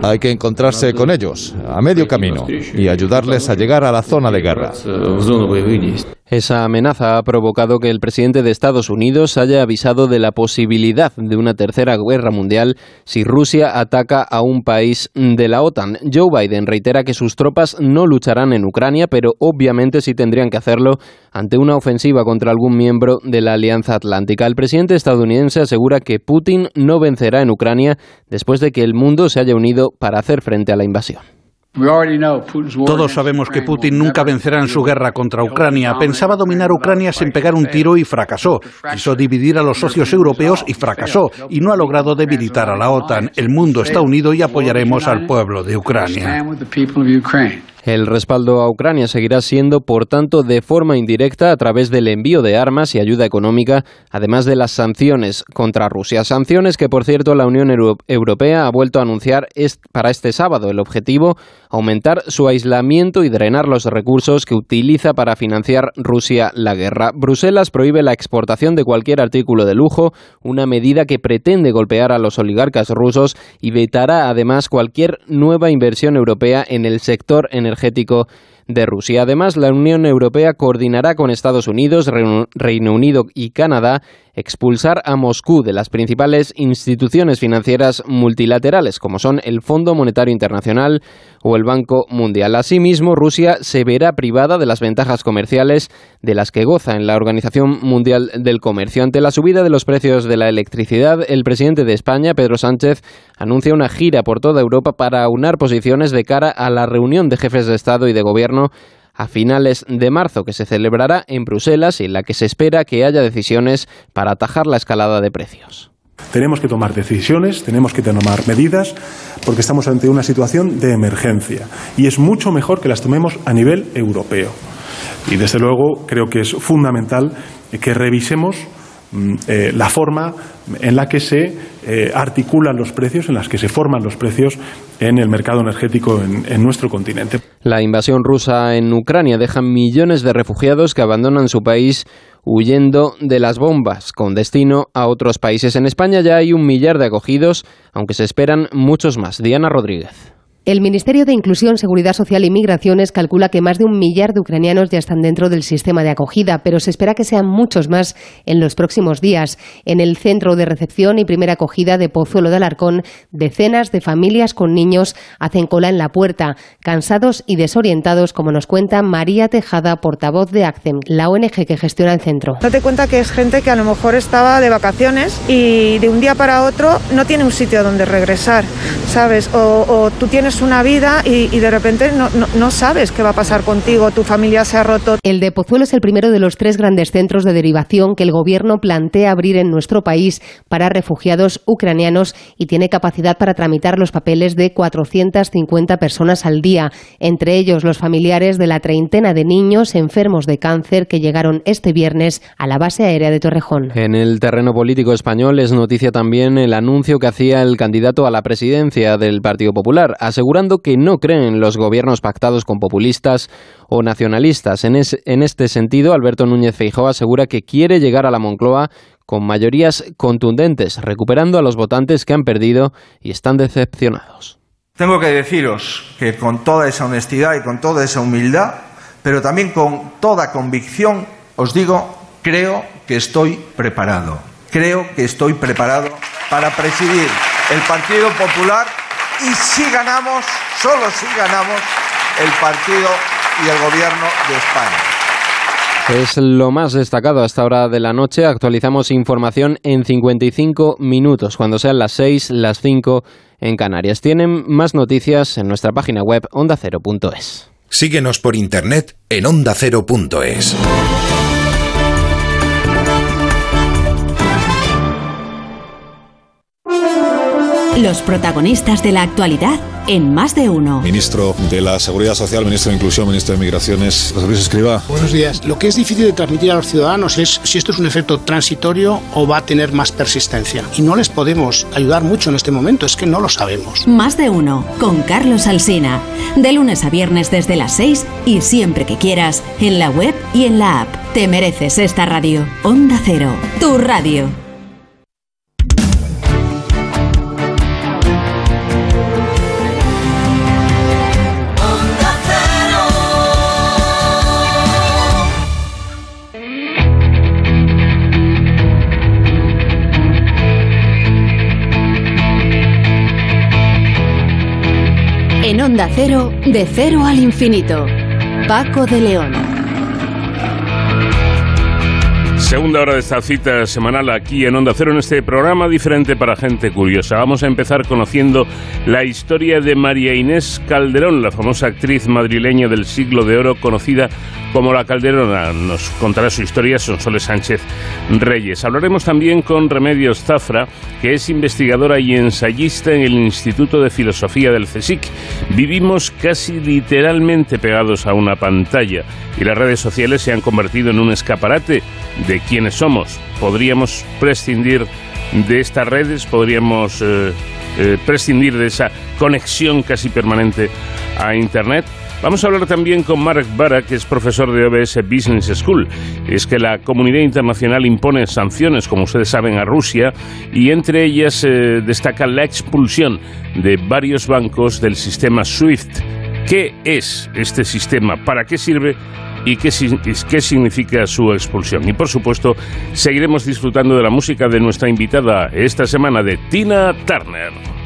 S7: hay que encontrarse con ellos a medio camino y ayudarles a llegar a la zona de guerra.
S6: Esa amenaza ha provocado que el presidente de Estados Unidos haya avisado de la posibilidad de una tercera guerra mundial si Rusia ataca a un país de la OTAN. Joe Biden reitera que sus tropas no lucharán en Ucrania, pero obviamente sí tendrían que hacerlo ante una ofensiva contra algún miembro de la Alianza Atlántica. El presidente estadounidense asegura que Putin no vencerá en Ucrania después de que el mundo se haya unido para hacer frente a la invasión.
S8: Todos sabemos que Putin nunca vencerá en su guerra contra Ucrania. Pensaba dominar Ucrania sin pegar un tiro y fracasó. Quiso dividir a los socios europeos y fracasó. Y no ha logrado debilitar a la OTAN. El mundo está unido y apoyaremos al pueblo de Ucrania.
S6: El respaldo a Ucrania seguirá siendo, por tanto, de forma indirecta a través del envío de armas y ayuda económica, además de las sanciones contra Rusia. Sanciones que, por cierto, la Unión Europea ha vuelto a anunciar para este sábado. El objetivo, aumentar su aislamiento y drenar los recursos que utiliza para financiar Rusia la guerra. Bruselas prohíbe la exportación de cualquier artículo de lujo, una medida que pretende golpear a los oligarcas rusos y vetará además cualquier nueva inversión europea en el sector energético de Rusia. Además, la Unión Europea coordinará con Estados Unidos, Reino Unido y Canadá expulsar a Moscú de las principales instituciones financieras multilaterales, como son el Fondo Monetario Internacional o el Banco Mundial. Asimismo, Rusia se verá privada de las ventajas comerciales de las que goza en la Organización Mundial del Comercio. Ante la subida de los precios de la electricidad, el presidente de España, Pedro Sánchez, anuncia una gira por toda Europa para aunar posiciones de cara a la reunión de jefes de Estado y de Gobierno a finales de marzo, que se celebrará en Bruselas y en la que se espera que haya decisiones para atajar la escalada de precios.
S9: Tenemos que tomar decisiones, tenemos que tomar medidas, porque estamos ante una situación de emergencia y es mucho mejor que las tomemos a nivel europeo. Y desde luego creo que es fundamental que revisemos mm, eh, la forma en la que se eh, articulan los precios, en las que se forman los precios en el mercado energético en, nuestro continente.
S6: La invasión rusa en Ucrania deja millones de refugiados que abandonan su país huyendo de las bombas, con destino a otros países. En España ya hay un millar de acogidos, aunque se esperan muchos más. Diana Rodríguez.
S10: El Ministerio de Inclusión, Seguridad Social y Migraciones calcula que más de un millar de ucranianos ya están dentro del sistema de acogida, pero se espera que sean muchos más en los próximos días. En el centro de recepción y primera acogida de Pozuelo de Alarcón, decenas de familias con niños hacen cola en la puerta, cansados y desorientados, como nos cuenta María Tejada, portavoz de ACCEM, la ONG que gestiona el centro.
S11: Date cuenta que es gente que a lo mejor estaba de vacaciones y de un día para otro no tiene un sitio donde regresar, ¿sabes? O, o tú tienes una vida y, de repente no, no, sabes qué va a pasar contigo, tu familia se ha roto.
S10: El de Pozuelo es el primero de los tres grandes centros de derivación que el gobierno plantea abrir en nuestro país para refugiados ucranianos y tiene capacidad para tramitar los papeles de 450 personas al día, entre ellos los familiares de la treintena de niños enfermos de cáncer que llegaron este viernes a la base aérea de Torrejón.
S6: En el terreno político español es noticia también el anuncio que hacía el candidato a la presidencia del Partido Popular asegurando que no creen en los gobiernos pactados con populistas o nacionalistas. En, en este sentido, Alberto Núñez Feijóo asegura que quiere llegar a la Moncloa con mayorías contundentes, recuperando a los votantes que han perdido y están decepcionados.
S12: Tengo que deciros que con toda esa honestidad y con toda esa humildad, pero también con toda convicción, os digo, creo que estoy preparado. Creo que estoy preparado para presidir el Partido Popular y si ganamos, solo si ganamos, el partido y el gobierno de España.
S6: Es lo más destacado hasta hora de la noche. Actualizamos información en 55 minutos, cuando sean las 6, las 5 en Canarias. Tienen más noticias en nuestra página web ondacero.es.
S13: Síguenos por internet en ondacero.es.
S14: Los protagonistas de la actualidad en más de uno.
S15: Ministro de la Seguridad Social, ministro de Inclusión, ministro de Migraciones, José Luis Escriba.
S16: Buenos días. Lo que es difícil de transmitir a los ciudadanos es si esto es un efecto transitorio o va a tener más persistencia. Y no les podemos ayudar mucho en este momento, es que no lo sabemos.
S14: Más de uno, con Carlos Alsina. De lunes a viernes desde las 6 y siempre que quieras, en la web y en la app. Te mereces esta radio. Onda Cero, tu radio. Onda Cero, de cero al infinito. Paco de León.
S1: Segunda hora de esta cita semanal aquí en Onda Cero, en este programa diferente para gente curiosa. Vamos a empezar conociendo la historia de María Inés Calderón, la famosa actriz madrileña del siglo de oro, conocida como la Calderona. Nos contará su historia Sonsoles Sánchez Reyes. Hablaremos también con Remedios Zafra, que es investigadora y ensayista en el Instituto de Filosofía del CSIC. Vivimos casi literalmente pegados a una pantalla y las redes sociales se han convertido en un escaparate de quienes somos. Podríamos prescindir de estas redes, podríamos eh, eh, prescindir de esa conexión casi permanente a Internet. Vamos a hablar también con Mark Bara, que es profesor de OBS Business School. Es que la comunidad internacional impone sanciones, como ustedes saben, a Rusia y entre ellas eh, destaca la expulsión de varios bancos del sistema SWIFT. ¿Qué es este sistema? ¿Para qué sirve? y qué, qué, significa su expulsión. Y por supuesto, seguiremos disfrutando de la música de nuestra invitada esta semana de Tina Turner.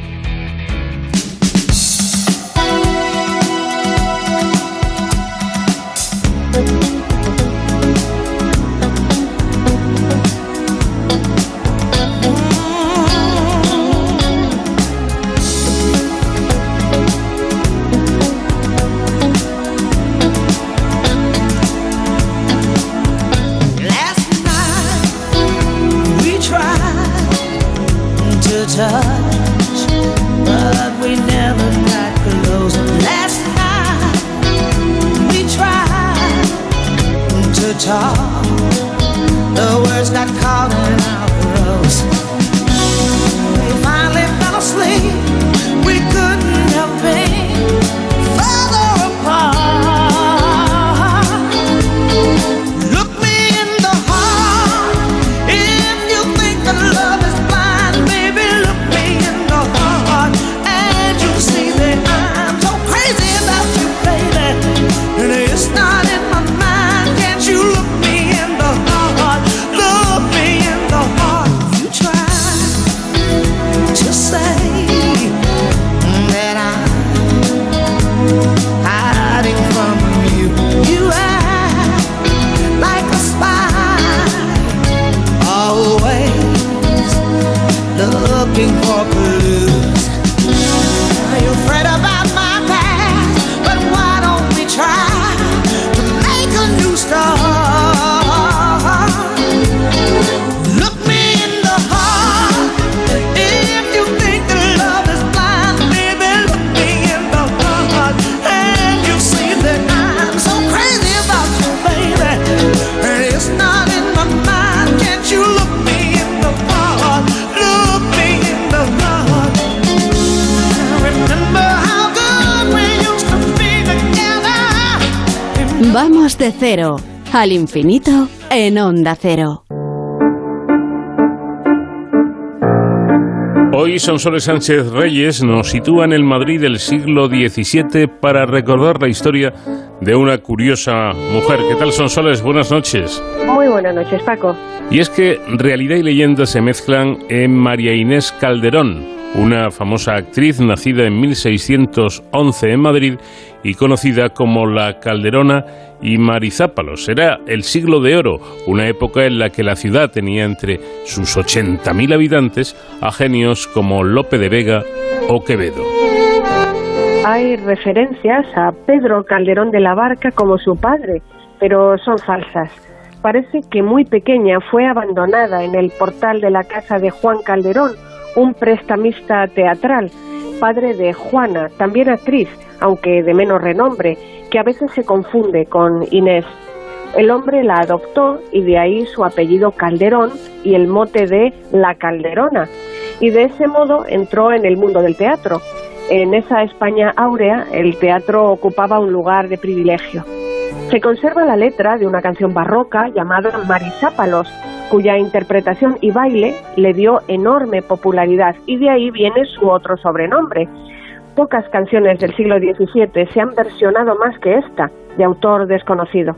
S14: Al infinito en onda cero.
S1: Hoy Sonsoles Sánchez Reyes nos sitúa en el Madrid del siglo XVII para recordar la historia de una curiosa mujer. ¿Qué tal Sonsoles? Buenas noches.
S17: Muy buenas noches, Paco.
S1: Y es que realidad y leyenda se mezclan en María Inés Calderón, una famosa actriz nacida en 1611 en Madrid y conocida como la Calderona y Marizápalos. Era el siglo de oro, una época en la que la ciudad tenía entre sus 80.000 habitantes a genios como Lope de Vega o Quevedo.
S17: Hay referencias a Pedro Calderón de la Barca como su padre, pero son falsas. Parece que muy pequeña fue abandonada en el portal de la casa de Juan Calderón, un prestamista teatral, padre de Juana, también actriz, aunque de menos renombre, que a veces se confunde con Inés. El hombre la adoptó y de ahí su apellido Calderón y el mote de La Calderona. Y de ese modo entró en el mundo del teatro. En esa España áurea el teatro ocupaba un lugar de privilegio. Se conserva la letra de una canción barroca llamada Marisápalos, cuya interpretación y baile le dio enorme popularidad y de ahí viene su otro sobrenombre. Pocas canciones del siglo XVII se han versionado más que esta, de autor desconocido.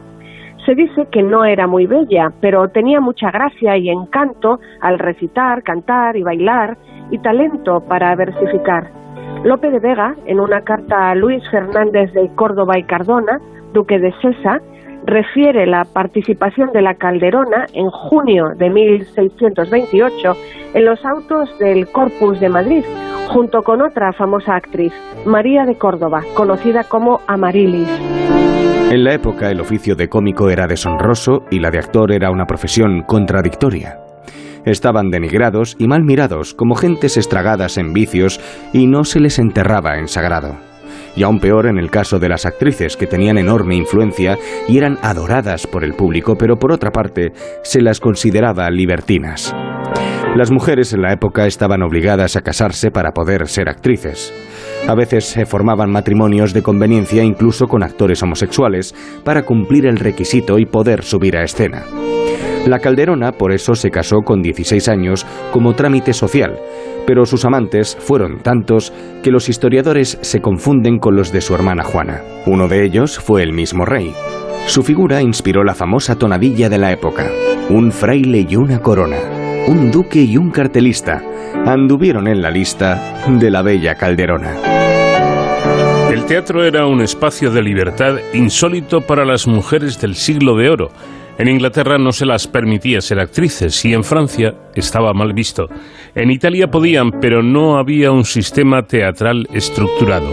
S17: Se dice que no era muy bella, pero tenía mucha gracia y encanto al recitar, cantar y bailar, y talento para versificar. Lope de Vega, en una carta a Luis Fernández de Córdoba y Cardona, duque de Sesa, refiere la participación de la Calderona en junio de 1628 en los autos del Corpus de Madrid, junto con otra famosa actriz, María de Córdoba, conocida como Amarilis.
S18: En la época el oficio de cómico era deshonroso y la de actor era una profesión contradictoria. Estaban denigrados y mal mirados como gentes estragadas en vicios y no se les enterraba en sagrado. Y aún peor en el caso de las actrices que tenían enorme influencia y eran adoradas por el público, pero por otra parte se las consideraba libertinas. Las mujeres en la época estaban obligadas a casarse para poder ser actrices. A veces se formaban matrimonios de conveniencia incluso con actores homosexuales para cumplir el requisito y poder subir a escena. La Calderona por eso se casó con 16 años como trámite social, pero sus amantes fueron tantos que los historiadores se confunden con los de su hermana Juana. Uno de ellos fue el mismo rey. Su figura inspiró la famosa tonadilla de la época, un fraile y una corona, un duque y un cartelista, anduvieron en la lista de la bella Calderona.
S1: El teatro era un espacio de libertad insólito para las mujeres del siglo de oro. En Inglaterra no se las permitía ser actrices y en Francia estaba mal visto. En Italia podían, pero no había un sistema teatral estructurado.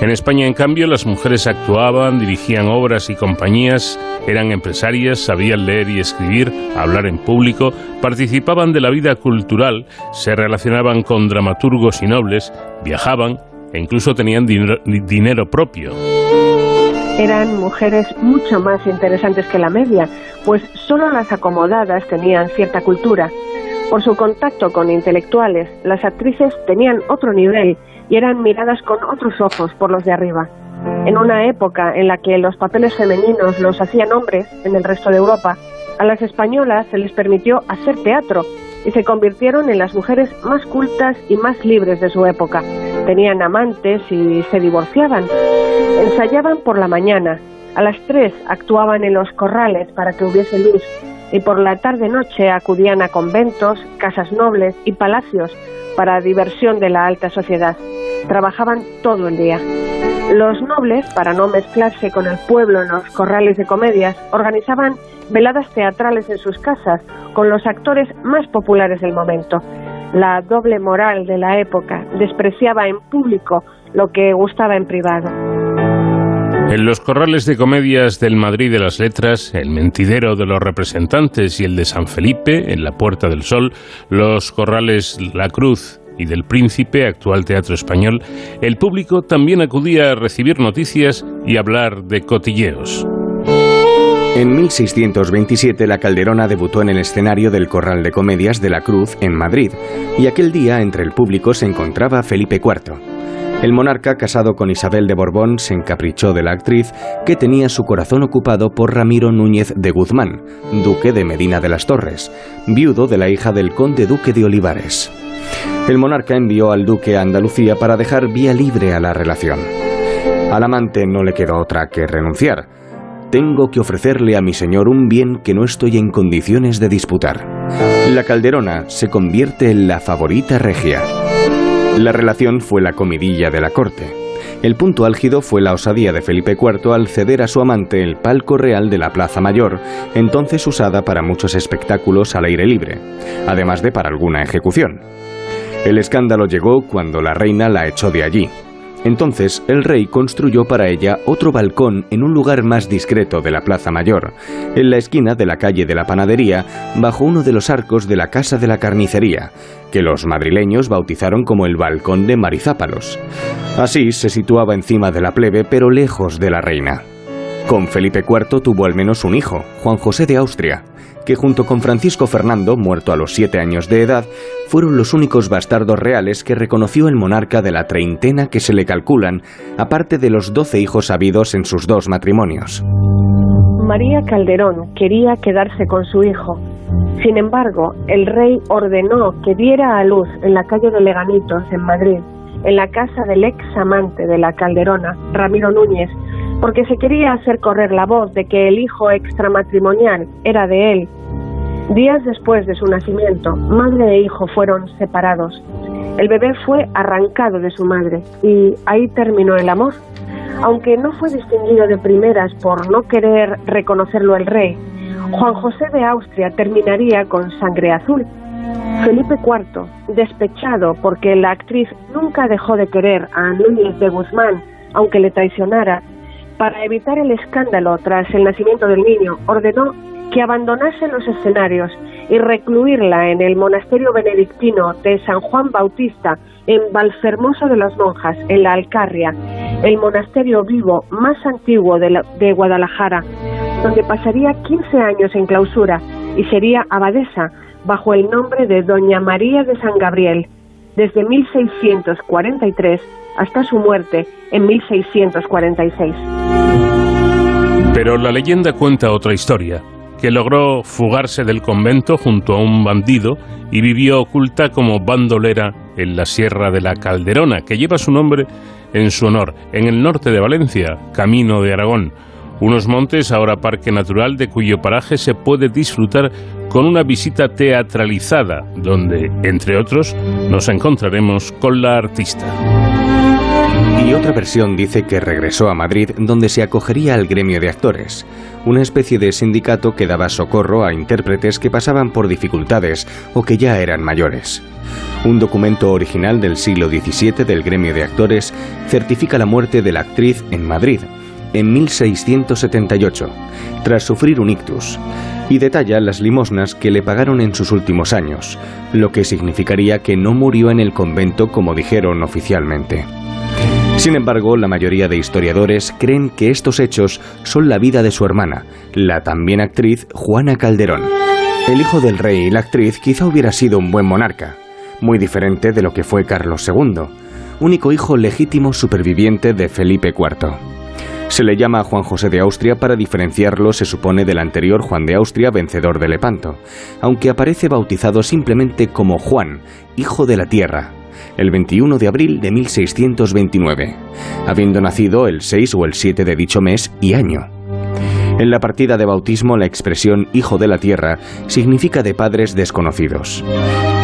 S1: En España, en cambio, las mujeres actuaban, dirigían obras y compañías, eran empresarias, sabían leer y escribir, hablar en público, participaban de la vida cultural, se relacionaban con dramaturgos y nobles, viajaban e incluso tenían dinero, propio.
S17: Eran mujeres mucho más interesantes que la media, pues solo las acomodadas tenían cierta cultura. Por su contacto con intelectuales, las actrices tenían otro nivel y eran miradas con otros ojos por los de arriba. En una época en la que los papeles femeninos los hacían hombres en el resto de Europa, a las españolas se les permitió hacer teatro y se convirtieron en las mujeres más cultas y más libres de su época. Tenían amantes y se divorciaban. Ensayaban por la mañana, a las tres actuaban en los corrales para que hubiese luz y por la tarde-noche acudían a conventos, casas nobles y palacios para diversión de la alta sociedad. Trabajaban todo el día. Los nobles, para no mezclarse con el pueblo en los corrales de comedias, organizaban veladas teatrales en sus casas con los actores más populares del momento. La doble moral de la época despreciaba en público lo que gustaba en privado.
S1: En los corrales de comedias del Madrid de las Letras, el Mentidero de los Representantes y el de San Felipe, en la Puerta del Sol, los corrales La Cruz y del Príncipe, actual teatro español, el público también acudía a recibir noticias y hablar de cotilleos.
S18: En 1627 la Calderona debutó en el escenario del Corral de Comedias de la Cruz en Madrid, y aquel día entre el público se encontraba Felipe IV. El monarca, casado con Isabel de Borbón, se encaprichó de la actriz, que tenía su corazón ocupado por Ramiro Núñez de Guzmán, duque de Medina de las Torres, viudo de la hija del conde duque de Olivares. El monarca envió al duque a Andalucía para dejar vía libre a la relación. Al amante no le quedó otra que renunciar. Tengo que ofrecerle a mi señor un bien que no estoy en condiciones de disputar. La calderona se convierte en la favorita regia. La relación fue la comidilla de la corte. El punto álgido fue la osadía de Felipe IV al ceder a su amante el palco real de la Plaza Mayor, entonces usada para muchos espectáculos al aire libre, además de para alguna ejecución. El escándalo llegó cuando la reina la echó de allí. Entonces el rey construyó para ella otro balcón en un lugar más discreto de la Plaza Mayor, en la esquina de la calle de la Panadería, bajo uno de los arcos de la Casa de la Carnicería, que los madrileños bautizaron como el Balcón de Marizápalos. Así se situaba encima de la plebe, pero lejos de la reina. Con Felipe IV tuvo al menos un hijo, Juan José de Austria, que junto con Francisco Fernando, muerto a los siete años de edad, fueron los únicos bastardos reales que reconoció el monarca de la treintena que se le calculan, aparte de los doce hijos habidos en sus dos matrimonios.
S17: María Calderón quería quedarse con su hijo. Sin embargo, el rey ordenó que diera a luz en la calle de Leganitos, en Madrid, en la casa del ex amante de la Calderona, Ramiro Núñez, porque se quería hacer correr la voz de que el hijo extramatrimonial era de él. Días después de su nacimiento, madre e hijo fueron separados. El bebé fue arrancado de su madre y ahí terminó el amor. Aunque no fue distinguido de primeras por no querer reconocerlo el rey, Juan José de Austria terminaría con sangre azul. Felipe IV, despechado porque la actriz nunca dejó de querer a Núñez de Guzmán, aunque le traicionara, Para evitar el escándalo tras el nacimiento del niño, ordenó que abandonase los escenarios y recluirla en el monasterio benedictino de San Juan Bautista en Valfermoso de las Monjas, en la Alcarria, el monasterio vivo más antiguo de, de Guadalajara, donde pasaría 15 años en clausura y sería abadesa bajo el nombre de Doña María de San Gabriel, desde 1643 hasta su muerte en 1646.
S1: Pero la leyenda cuenta otra historia, que logró fugarse del convento junto a un bandido y vivió oculta como bandolera en la Sierra de la Calderona, que lleva su nombre en su honor, en el norte de Valencia, camino de Aragón, unos montes ahora parque natural de cuyo paraje se puede disfrutar con una visita teatralizada, donde, entre otros, nos encontraremos con la artista.
S18: Y otra versión dice que regresó a Madrid donde se acogería al gremio de actores, una especie de sindicato que daba socorro a intérpretes que pasaban por dificultades o que ya eran mayores. Un documento original del siglo XVII del gremio de actores certifica la muerte de la actriz en Madrid, en 1678, tras sufrir un ictus, y detalla las limosnas que le pagaron en sus últimos años, lo que significaría que no murió en el convento como dijeron oficialmente. Sin embargo, la mayoría de historiadores creen que estos hechos son la vida de su hermana, la también actriz Juana Calderón. El hijo del rey y la actriz quizá hubiera sido un buen monarca, muy diferente de lo que fue Carlos II, único hijo legítimo superviviente de Felipe IV. Se le llama Juan José de Austria para diferenciarlo, se supone, del anterior Juan de Austria, vencedor de Lepanto, aunque aparece bautizado simplemente como Juan, hijo de la tierra, el 21 de abril de 1629, habiendo nacido el 6 o el 7 de dicho mes y año. En la partida de bautismo la expresión hijo de la tierra significa de padres desconocidos.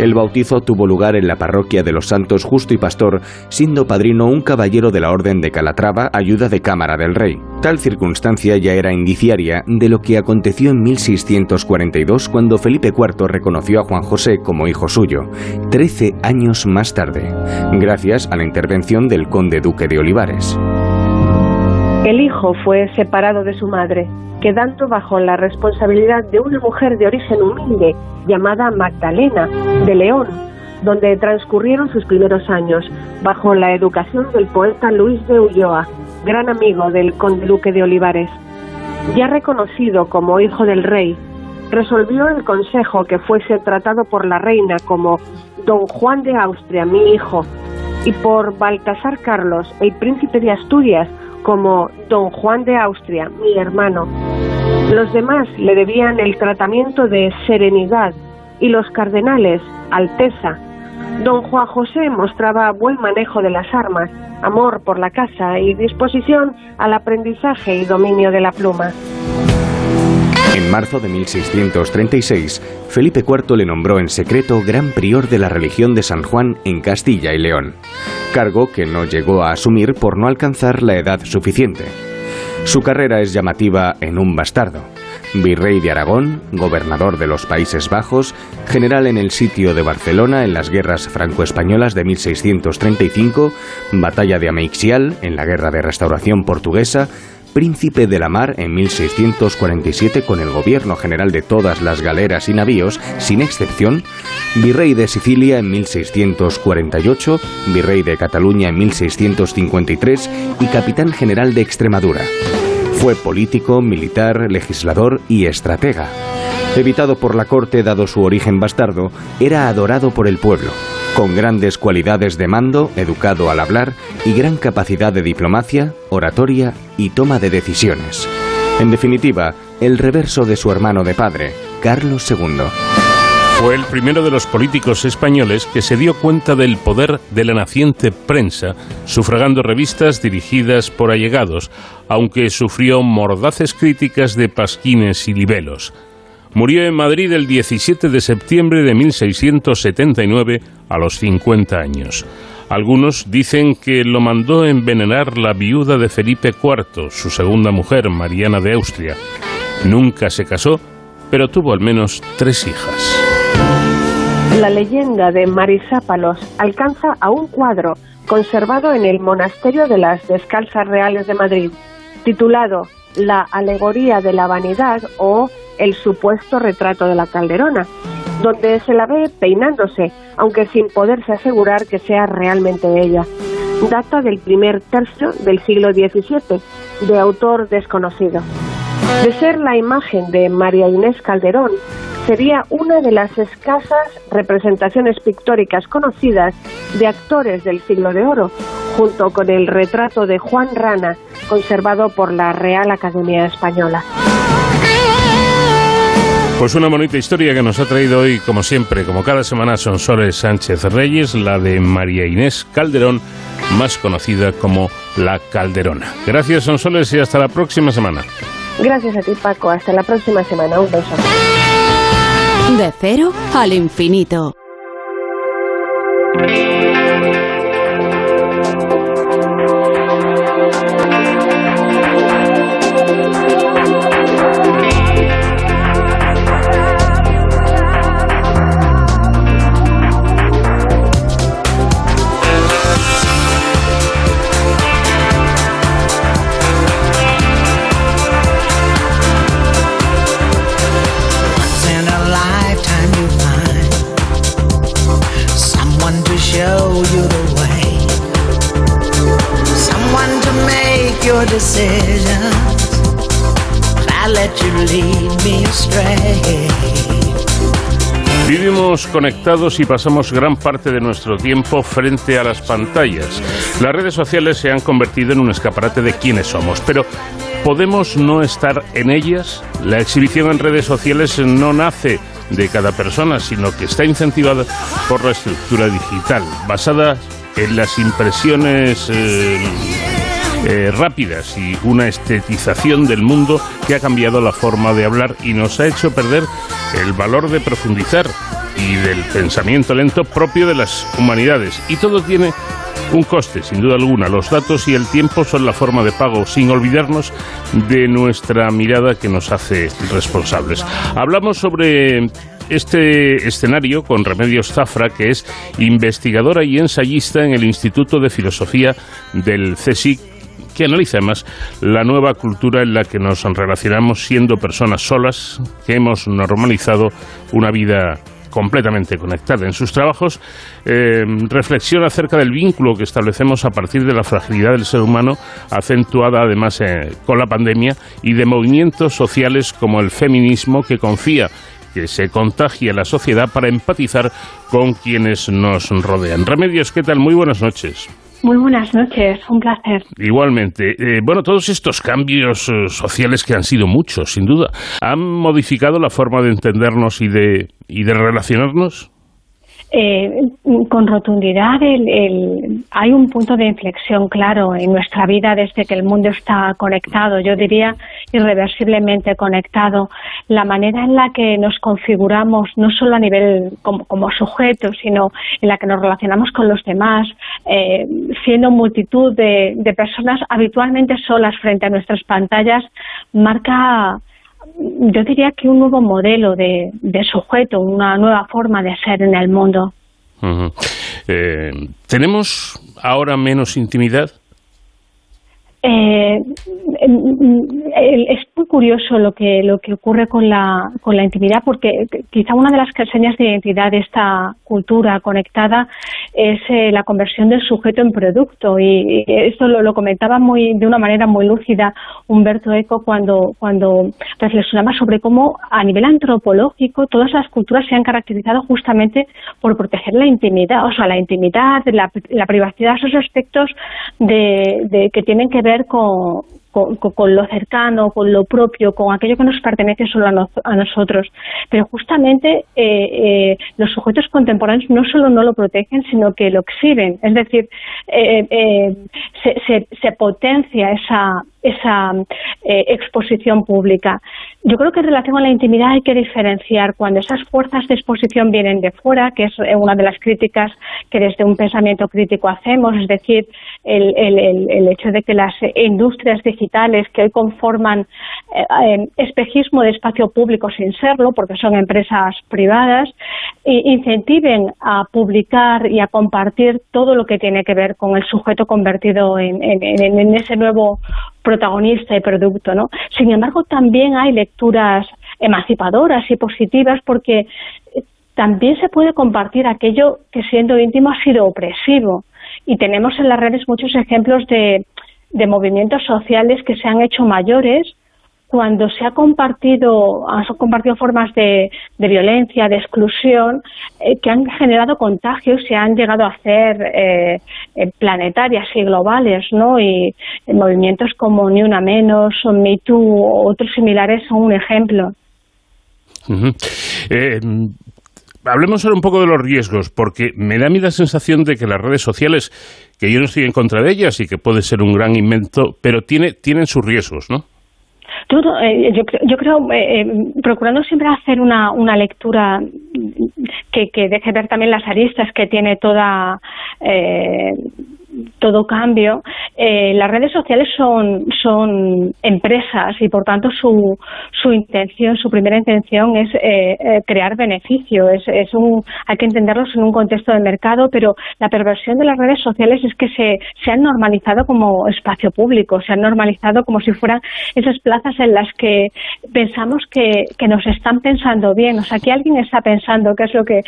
S18: El bautizo tuvo lugar en la parroquia de los Santos Justo y Pastor, siendo padrino un caballero de la Orden de Calatrava, ayuda de Cámara del Rey. Tal circunstancia ya era indiciaria de lo que aconteció en 1642 cuando Felipe IV reconoció a Juan José como hijo suyo, trece años más tarde, gracias a la intervención del conde duque de Olivares.
S17: El hijo fue separado de su madre, quedando bajo la responsabilidad de una mujer de origen humilde llamada Magdalena de León, donde transcurrieron sus primeros años, bajo la educación del poeta Luis de Ulloa, gran amigo del conde duque de Olivares. Ya reconocido como hijo del rey, resolvió el consejo que fuese tratado por la reina como don Juan de Austria, mi hijo, y por Baltasar Carlos, el príncipe de Asturias, como don Juan de Austria, mi hermano. Los demás le debían el tratamiento de serenidad y los cardenales, alteza. Don Juan José mostraba buen manejo de las armas, amor por la casa y disposición al aprendizaje y dominio de la pluma.
S18: En marzo de 1636, Felipe IV le nombró en secreto gran prior de la religión de San Juan en Castilla y León, cargo que no llegó a asumir por no alcanzar la edad suficiente. Su carrera es llamativa en un bastardo. Virrey de Aragón, gobernador de los Países Bajos, general en el sitio de Barcelona en las guerras franco-españolas de 1635, batalla de Ameixial en la guerra de restauración portuguesa, príncipe de la mar en 1647 con el gobierno general de todas las galeras y navíos, sin excepción, virrey de Sicilia en 1648, virrey de Cataluña en 1653 y capitán general de Extremadura. Fue político, militar, legislador y estratega. Evitado por la corte dado su origen bastardo, era adorado por el pueblo con grandes cualidades de mando, educado al hablar y gran capacidad de diplomacia, oratoria y toma de decisiones. En definitiva, el reverso de su hermano de padre, Carlos II.
S1: Fue el primero de los políticos españoles que se dio cuenta del poder de la naciente prensa, sufragando revistas dirigidas por allegados, aunque sufrió mordaces críticas de pasquines y libelos. Murió en Madrid el 17 de septiembre de 1679 a los 50 años. Algunos dicen que lo mandó envenenar la viuda de Felipe IV, su segunda mujer, Mariana de Austria. Nunca se casó, pero tuvo al menos tres hijas.
S17: La leyenda de Marisápalos alcanza a un cuadro conservado en el Monasterio de las Descalzas Reales de Madrid. titulado La alegoría de la vanidad o El supuesto retrato de la Calderona, donde se la ve peinándose, aunque sin poderse asegurar que sea realmente ella. Data del primer tercio del siglo XVII, de autor desconocido. De ser la imagen de María Inés Calderón, sería una de las escasas representaciones pictóricas conocidas de actores del siglo de oro, junto con el retrato de Juan Rana, conservado por la Real Academia Española.
S1: Pues una bonita historia que nos ha traído hoy, como siempre, como cada semana, son Soles Sánchez Reyes, la de María Inés Calderón, más conocida como La Calderona. Gracias, Sonsoles, y hasta la próxima semana.
S17: Gracias a ti, Paco. Hasta la próxima semana. Un beso.
S14: De cero al infinito.
S4: Decisions. I let you lead me astray.
S1: Vivimos conectados y pasamos gran parte de nuestro tiempo frente a las pantallas. Las redes sociales se han convertido en un escaparate de quiénes somos, pero ¿podemos no estar en ellas? La exhibición en redes sociales no nace de cada persona, sino que está incentivada por la estructura digital, basada en las impresiones eh, eh, rápidas y una estetización del mundo que ha cambiado la forma de hablar y nos ha hecho perder el valor de profundizar y del pensamiento lento propio de las humanidades. Y todo tiene un coste, sin duda alguna. Los datos y el tiempo son la forma de pago, sin olvidarnos de nuestra mirada que nos hace responsables. Hablamos sobre este escenario con Remedios Zafra, que es investigadora y ensayista en el Instituto de Filosofía del CSIC que analiza además la nueva cultura en la que nos relacionamos siendo personas solas, que hemos normalizado una vida completamente conectada. En sus trabajos eh, reflexiona acerca del vínculo que establecemos a partir de la fragilidad del ser humano, acentuada además eh, con la pandemia, y de movimientos sociales como el feminismo que confía que se contagie la sociedad para empatizar con quienes nos rodean. Remedios, ¿qué tal? Muy buenas noches.
S19: Muy buenas noches, un placer.
S1: Igualmente. Eh, bueno, todos estos cambios eh, sociales que han sido muchos, sin duda, ¿han modificado la forma de entendernos y de, y de relacionarnos?
S19: Eh, con rotundidad, el, el- hay un punto de inflexión claro en nuestra vida desde que el mundo está conectado, yo diría irreversiblemente conectado. La manera en la que nos configuramos, no solo a nivel como, como sujetos, sino en la que nos relacionamos con los demás, eh, siendo multitud de, de personas habitualmente solas frente a nuestras pantallas, marca yo diría que un nuevo modelo de, de sujeto, una nueva forma de ser en el mundo.
S1: Eh, ¿Tenemos ahora menos intimidad?
S19: Eh, el- es muy curioso lo que lo que ocurre con la con la intimidad porque quizá una de las señas de identidad de esta cultura conectada es eh, la conversión del sujeto en producto. Y, esto lo, lo comentaba muy de una manera muy lúcida Humberto Eco cuando cuando reflexionaba sobre cómo a nivel antropológico todas las culturas se han caracterizado justamente por proteger la intimidad, o sea, la intimidad, la, la privacidad, esos aspectos de, de que tienen que ver con, con, lo cercano, con lo propio, con aquello que nos pertenece solo a, nos- a nosotros. Pero justamente eh, eh, los sujetos contemporáneos no solo no lo protegen, sino que lo exhiben. Es decir, eh, eh, se- se potencia esa, esa eh, exposición pública. Yo creo que en relación a la intimidad hay que diferenciar cuando esas fuerzas de exposición vienen de fuera, que es eh, una de las críticas que desde un pensamiento crítico hacemos, es decir, el, el- el- hecho de que las industrias digitales que hoy conforman eh, espejismo de espacio público sin serlo, porque son empresas privadas, incentiven a publicar y a compartir todo lo que tiene que ver con el sujeto convertido en- en ese nuevo protagonista y producto, ¿no? Sin embargo, también hay lecturas emancipadoras y positivas porque eh, también se puede compartir aquello que siendo íntimo ha sido opresivo. Y tenemos en las redes muchos ejemplos de, de movimientos sociales que se han hecho mayores cuando se ha compartido, han compartido formas de, violencia, de exclusión, eh, que han generado contagios y han llegado a ser eh, eh, planetarias y globales, ¿no? Y movimientos como Ni Una Menos, Me Too, o otros similares son un ejemplo.
S1: hablemos ahora un poco de los riesgos, porque me da a mí la sensación de que las redes sociales, que yo no estoy en contra de ellas y que puede ser un gran invento, pero tiene, tienen sus riesgos, ¿no?
S19: Eh, yo, creo, eh, eh, procurando siempre hacer una, una lectura que, que deje ver también las aristas que tiene toda todo cambio, eh, las redes sociales son, son empresas y por tanto su, su intención, su primera intención es eh, eh, crear beneficio. Es, es un, hay que entenderlos en un contexto de mercado, pero la perversión de las redes sociales es que se, se han normalizado como espacio público, se han normalizado como si fueran esas plazas en las que pensamos que, que nos están pensando bien. O sea, que alguien está pensando qué es lo que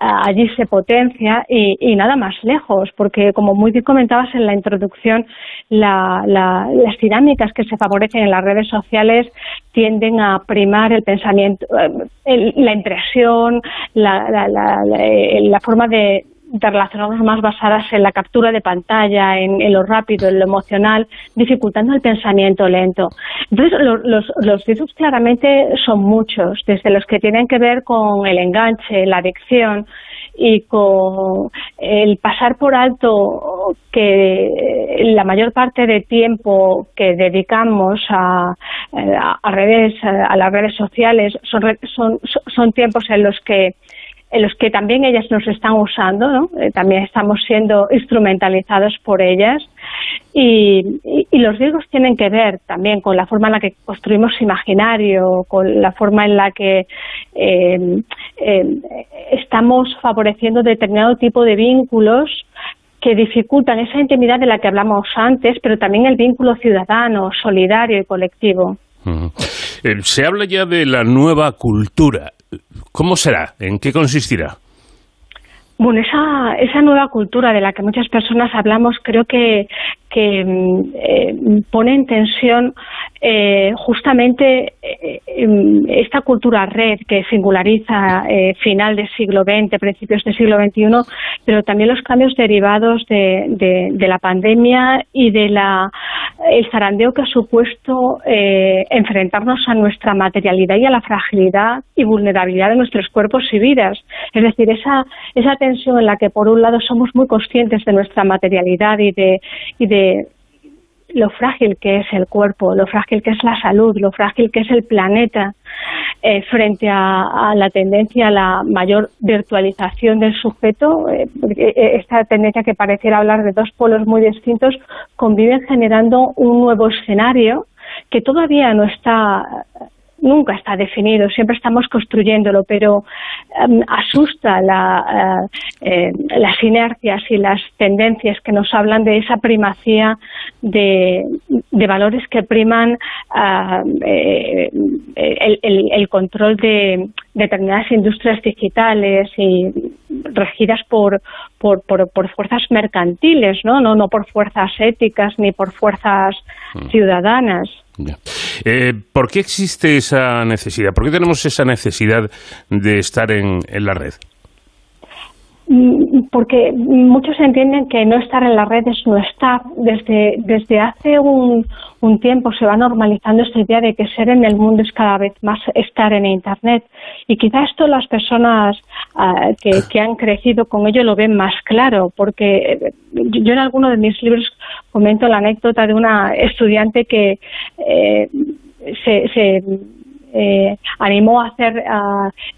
S19: allí se potencia y, y nada más lejos, porque como muy bien comentabas en la introducción, las dinámicas que se favorecen en las redes sociales tienden a primar el pensamiento, eh, la impresión, la, la forma de, relacionarnos más basadas en la captura de pantalla, en, lo rápido, en lo emocional, dificultando el pensamiento lento. Entonces, los, los riesgos claramente son muchos, desde los que tienen que ver con el enganche, la adicción, y con el pasar por alto que la mayor parte de tiempo que dedicamos a, a, redes, a las redes sociales son, son, son tiempos en los que en los que también ellas nos están usando, ¿no? Eh, también estamos siendo instrumentalizados por ellas y, los riesgos tienen que ver también con la forma en la que construimos imaginario, con la forma en la que eh, eh, estamos favoreciendo determinado tipo de vínculos que dificultan esa intimidad de la que hablamos antes, pero también el vínculo ciudadano, solidario y colectivo.
S1: Se habla ya de la nueva cultura. ¿Cómo será? ¿En qué consistirá?
S19: Bueno, esa, esa nueva cultura de la que muchas personas hablamos creo que, que mm, eh, pone en tensión eh, justamente eh, em, esta cultura red que singulariza final del siglo XX, principios del siglo XXI, pero también los cambios derivados de, la pandemia y de el zarandeo que ha supuesto enfrentarnos a nuestra materialidad y a la fragilidad y vulnerabilidad de nuestros cuerpos y vidas. Es decir, esa, esa tensión en la que por un lado somos muy conscientes de nuestra materialidad y de, y de lo frágil que es el cuerpo, lo frágil que es la salud, lo frágil que es el planeta eh, frente a, la tendencia a la mayor virtualización del sujeto, eh, eh, esta tendencia que pareciera hablar de dos polos muy distintos, conviven generando un nuevo escenario que todavía no está nunca está definido, siempre estamos construyéndolo, pero em, asusta la, eh, eh, las inercias y las tendencias que nos hablan de esa primacía de, valores que priman ah, eh, el, el, control de determinadas industrias digitales y regidas por, por, por, fuerzas mercantiles, ¿no? ¿no? No por fuerzas éticas ni por fuerzas mm. ciudadanas.
S1: Eh, ¿Por qué existe esa necesidad? ¿Por qué tenemos esa necesidad de estar en, en la red?
S19: Porque muchos entienden que no estar en las redes no estar. Desde, desde hace un, tiempo se va normalizando esta idea de que ser en el mundo es cada vez más estar en Internet. Y quizá esto las personas ah, que, que, han crecido con ello lo ven más claro, porque yo en alguno de mis libros comento la anécdota de una estudiante que eh, se eh, animó a hacer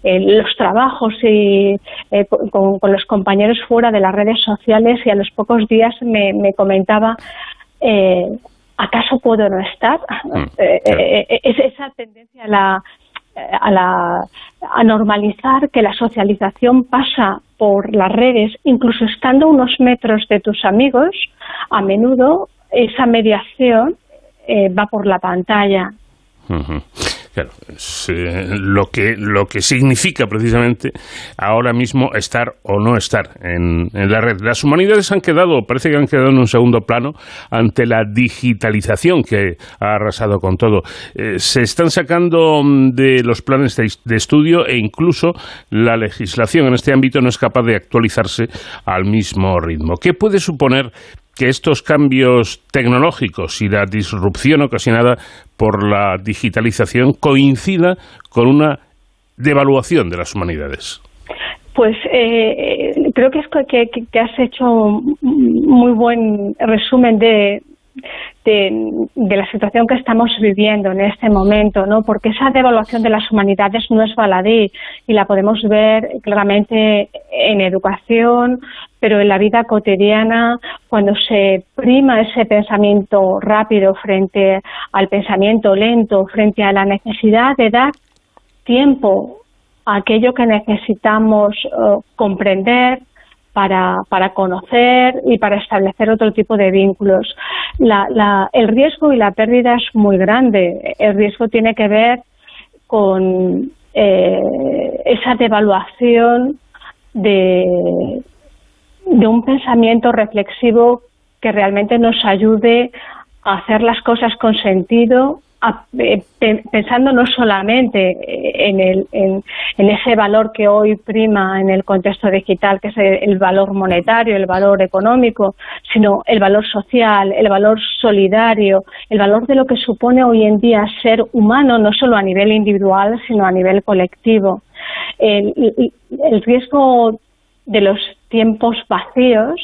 S19: eh, los trabajos y, eh, con, los compañeros fuera de las redes sociales y a los pocos días me, comentaba ¿acaso puedo no estar? Mm, es esa tendencia a la, a, la, a normalizar que la socialización pasa por las redes, incluso estando unos metros de tus amigos, a menudo esa mediación eh, va por la pantalla.
S1: Claro, es, lo, que, lo que significa precisamente ahora mismo estar o no estar en, la red. Las humanidades han quedado, parece que han quedado en un segundo plano ante la digitalización que ha arrasado con todo. Eh, se están sacando mm, de los planes de estudio e incluso la legislación en este ámbito no es capaz de actualizarse al mismo ritmo. ¿Qué puede suponer que estos cambios tecnológicos y la disrupción ocasionada por la digitalización coincida con una devaluación de las humanidades?
S19: Pues eh, creo que, es que, que, has hecho un muy buen resumen de, de, la situación que estamos viviendo en este momento, ¿no? Porque esa devaluación de las humanidades no es baladí y la podemos ver claramente en educación, pero en la vida cotidiana, cuando se prima ese pensamiento rápido frente al pensamiento lento, frente a la necesidad de dar tiempo a aquello que necesitamos eh, comprender, para, para conocer y para establecer otro tipo de vínculos. el riesgo y la pérdida es muy grande. El riesgo tiene que ver con eh, esa devaluación de, de un pensamiento reflexivo que realmente nos ayude a hacer las cosas con sentido eh, pensando no solamente en, el, en, ese valor que hoy prima en el contexto digital, que es el, valor monetario, el valor económico, sino el valor social, el valor solidario, el valor de lo que supone hoy en día ser humano, no solo a nivel individual, sino a nivel colectivo. El, el riesgo de los tiempos vacíos,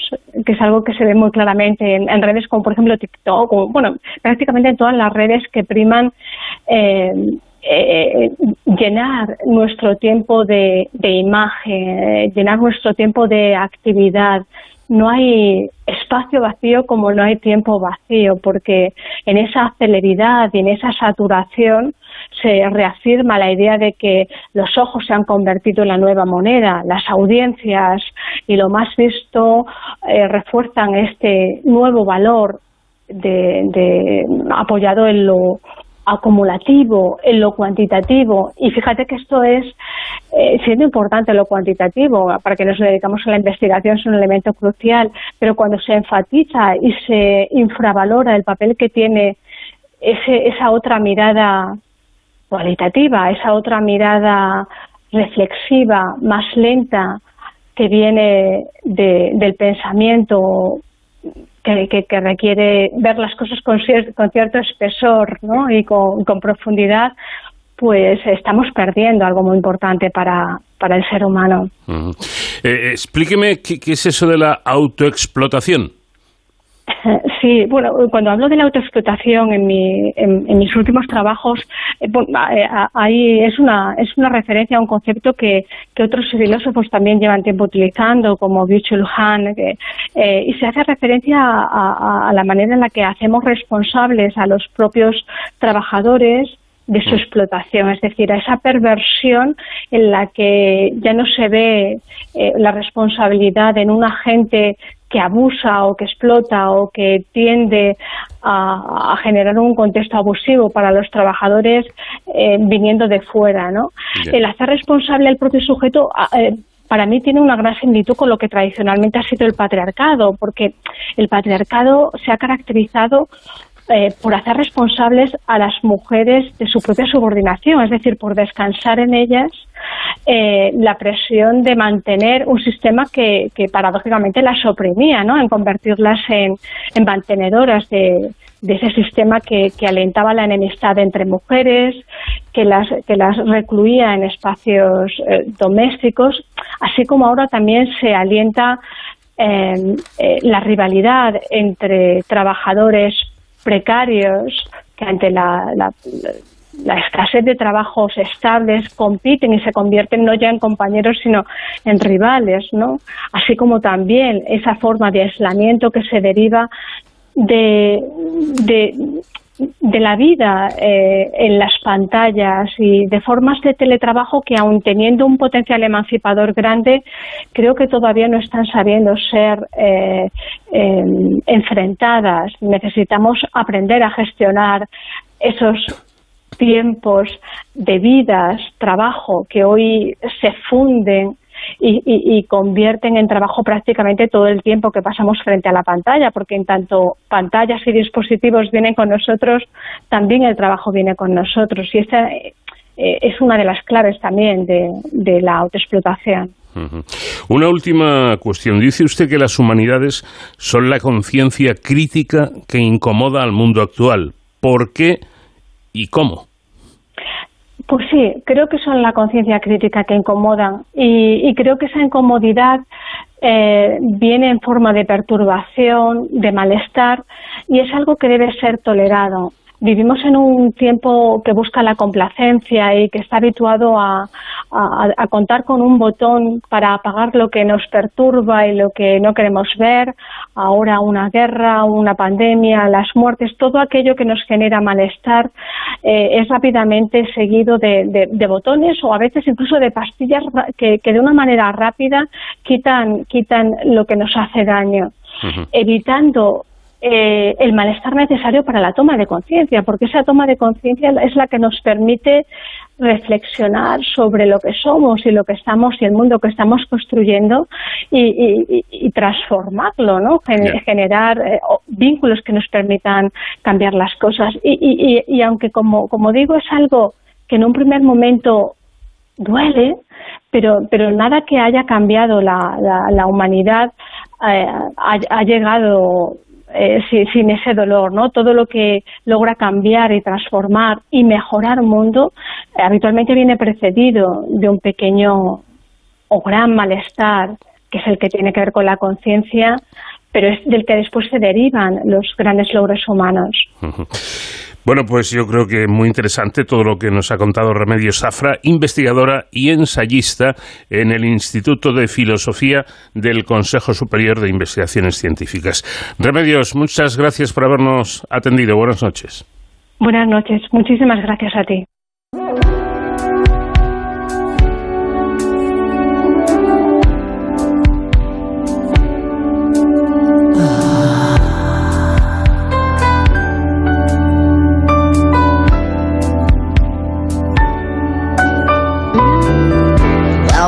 S19: que es algo que se ve muy claramente en, redes como por ejemplo TikTok, bueno, prácticamente en todas las redes que priman eh, eh, llenar nuestro tiempo de, imagen, llenar nuestro tiempo de actividad. No hay espacio vacío como no hay tiempo vacío, porque en esa celeridad y en esa saturación se reafirma la idea de que los ojos se han convertido en la nueva moneda, las audiencias y lo más visto eh, refuerzan este nuevo valor de, apoyado en lo acumulativo, en lo cuantitativo. Y fíjate que esto es, eh, siendo importante lo cuantitativo, para que nos dedicamos a la investigación es un elemento crucial, pero cuando se enfatiza y se infravalora el papel que tiene ese, esa otra mirada cualitativa, esa otra mirada reflexiva, más lenta, que viene del pensamiento que, requiere ver las cosas con, con cierto espesor ¿no? y con, profundidad, pues estamos perdiendo algo muy importante para, para el ser humano.
S1: Eh, explíqueme qué, qué es eso de la autoexplotación. *laughs*
S19: Sí, bueno, cuando hablo de la autoexplotación en, mi, en, mis últimos trabajos, eh, eh, ahí es una, es una referencia a un concepto que, que otros filósofos también llevan tiempo utilizando, como Byung-Chul Han, eh, y se hace referencia a, a, la manera en la que hacemos responsables a los propios trabajadores de su mm. explotación, es decir, a esa perversión en la que ya no se ve la responsabilidad en un agente que abusa o que explota o que tiende a, generar un contexto abusivo para los trabajadores eh, viniendo de fuera. ¿no? El hacer responsable al propio sujeto eh, para mí tiene una gran similitud con lo que tradicionalmente ha sido el patriarcado, porque el patriarcado se ha caracterizado eh, por hacer responsables a las mujeres de su propia subordinación, es decir, por descansar en ellas eh, la presión de mantener un sistema que, paradójicamente las oprimía, ¿no? en convertirlas en, mantenedoras de, ese sistema que, alentaba la enemistad entre mujeres, que las, que las recluía en espacios eh, domésticos, así como ahora también se alienta la rivalidad entre trabajadores precarios que ante la, la, escasez de trabajos estables compiten y se convierten no ya en compañeros sino en rivales, ¿no? Así como también esa forma de aislamiento que se deriva de, de la vida eh, en las pantallas y de formas de teletrabajo que aun teniendo un potencial emancipador grande, creo que todavía no están sabiendo ser eh, em, enfrentadas. Necesitamos aprender a gestionar esos tiempos de vidas, trabajo, que hoy se funden y, convierten en trabajo prácticamente todo el tiempo que pasamos frente a la pantalla, porque en tanto pantallas y dispositivos vienen con nosotros, también el trabajo viene con nosotros. Y esta eh, es una de las claves también de, la autoexplotación.
S1: Una última cuestión. Dice usted que las humanidades son la conciencia crítica que incomoda al mundo actual. ¿Por qué y cómo?
S19: Pues sí, creo que son la conciencia crítica que incomodan y, creo que esa incomodidad eh, viene en forma de perturbación, de malestar y es algo que debe ser tolerado vivimos en un tiempo que busca la complacencia y que está habituado a, contar con un botón para apagar lo que nos perturba y lo que no queremos ver. Ahora una guerra, una pandemia, las muertes, todo aquello que nos genera malestar eh, es rápidamente seguido de, botones o a veces incluso de pastillas que, de una manera rápida quitan, quitan lo que nos hace daño. evitando eh, el malestar necesario para la toma de conciencia, porque esa toma de conciencia es la que nos permite reflexionar sobre lo que somos y lo que estamos y el mundo que estamos construyendo y, transformarlo, ¿no? Generar eh, vínculos que nos permitan cambiar las cosas. Y, aunque, como, como digo, es algo que en un primer momento duele, pero, pero nada que haya cambiado la, la, humanidad eh, ha, llegado eh, sin, ese dolor, ¿no? Todo lo que logra cambiar y transformar y mejorar un mundo eh, habitualmente viene precedido de un pequeño o gran malestar, que es el que tiene que ver con la conciencia, pero es del que después se derivan los grandes logros humanos. *laughs*
S1: Bueno, pues yo creo que muy interesante todo lo que nos ha contado Remedios Zafra, investigadora y ensayista en el Instituto de Filosofía del Consejo Superior de Investigaciones Científicas. Remedios, muchas gracias por habernos atendido. Buenas noches.
S19: Buenas noches. Muchísimas gracias a ti.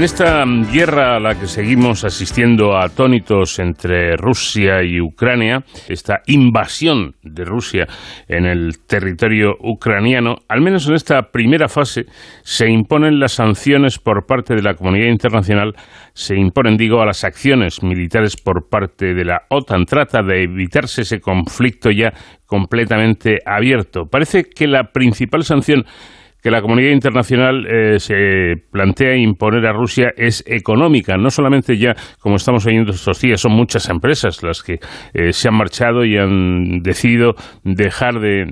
S1: En esta guerra a la que seguimos asistiendo atónitos entre Rusia y Ucrania, esta invasión de Rusia en el territorio ucraniano, al menos en esta primera fase, se imponen las sanciones por parte de la comunidad internacional, se imponen, digo, a las acciones militares por parte de la OTAN. Trata de evitarse ese conflicto ya completamente abierto. Parece que la principal sanción que la comunidad internacional eh, se plantea imponer a Rusia es económica. No solamente ya, como estamos oyendo estos días, son muchas empresas las que eh, se han marchado y han decidido dejar de,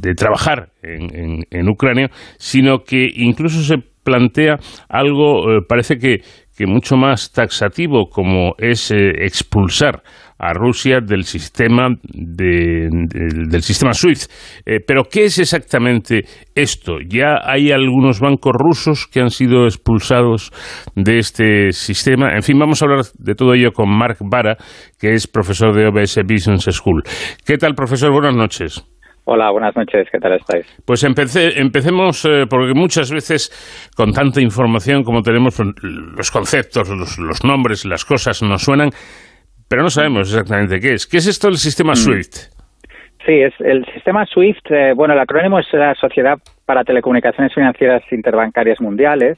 S1: de- trabajar en, en- en Ucrania, sino que incluso se plantea algo, eh, parece que, que mucho más taxativo, como es eh, expulsar a Rusia del sistema de- del- del sistema SWIFT. Eh, pero ¿qué es exactamente esto? Ya hay algunos bancos rusos que han sido expulsados de este sistema. En fin, vamos a hablar de todo ello con Mark Vara, que es profesor de OBS Business School. ¿Qué tal, profesor? Buenas noches.
S20: Hola, buenas noches, ¿qué tal estáis?
S1: Pues empecé, empecemos, eh, porque muchas veces con tanta información como tenemos, pues, los conceptos, los, los nombres, las cosas nos suenan, pero no sabemos exactamente qué es. ¿Qué es esto del sistema SWIFT?
S20: Sí, es el sistema SWIFT, eh, bueno, el acrónimo es la Sociedad para Telecomunicaciones Financieras Interbancarias Mundiales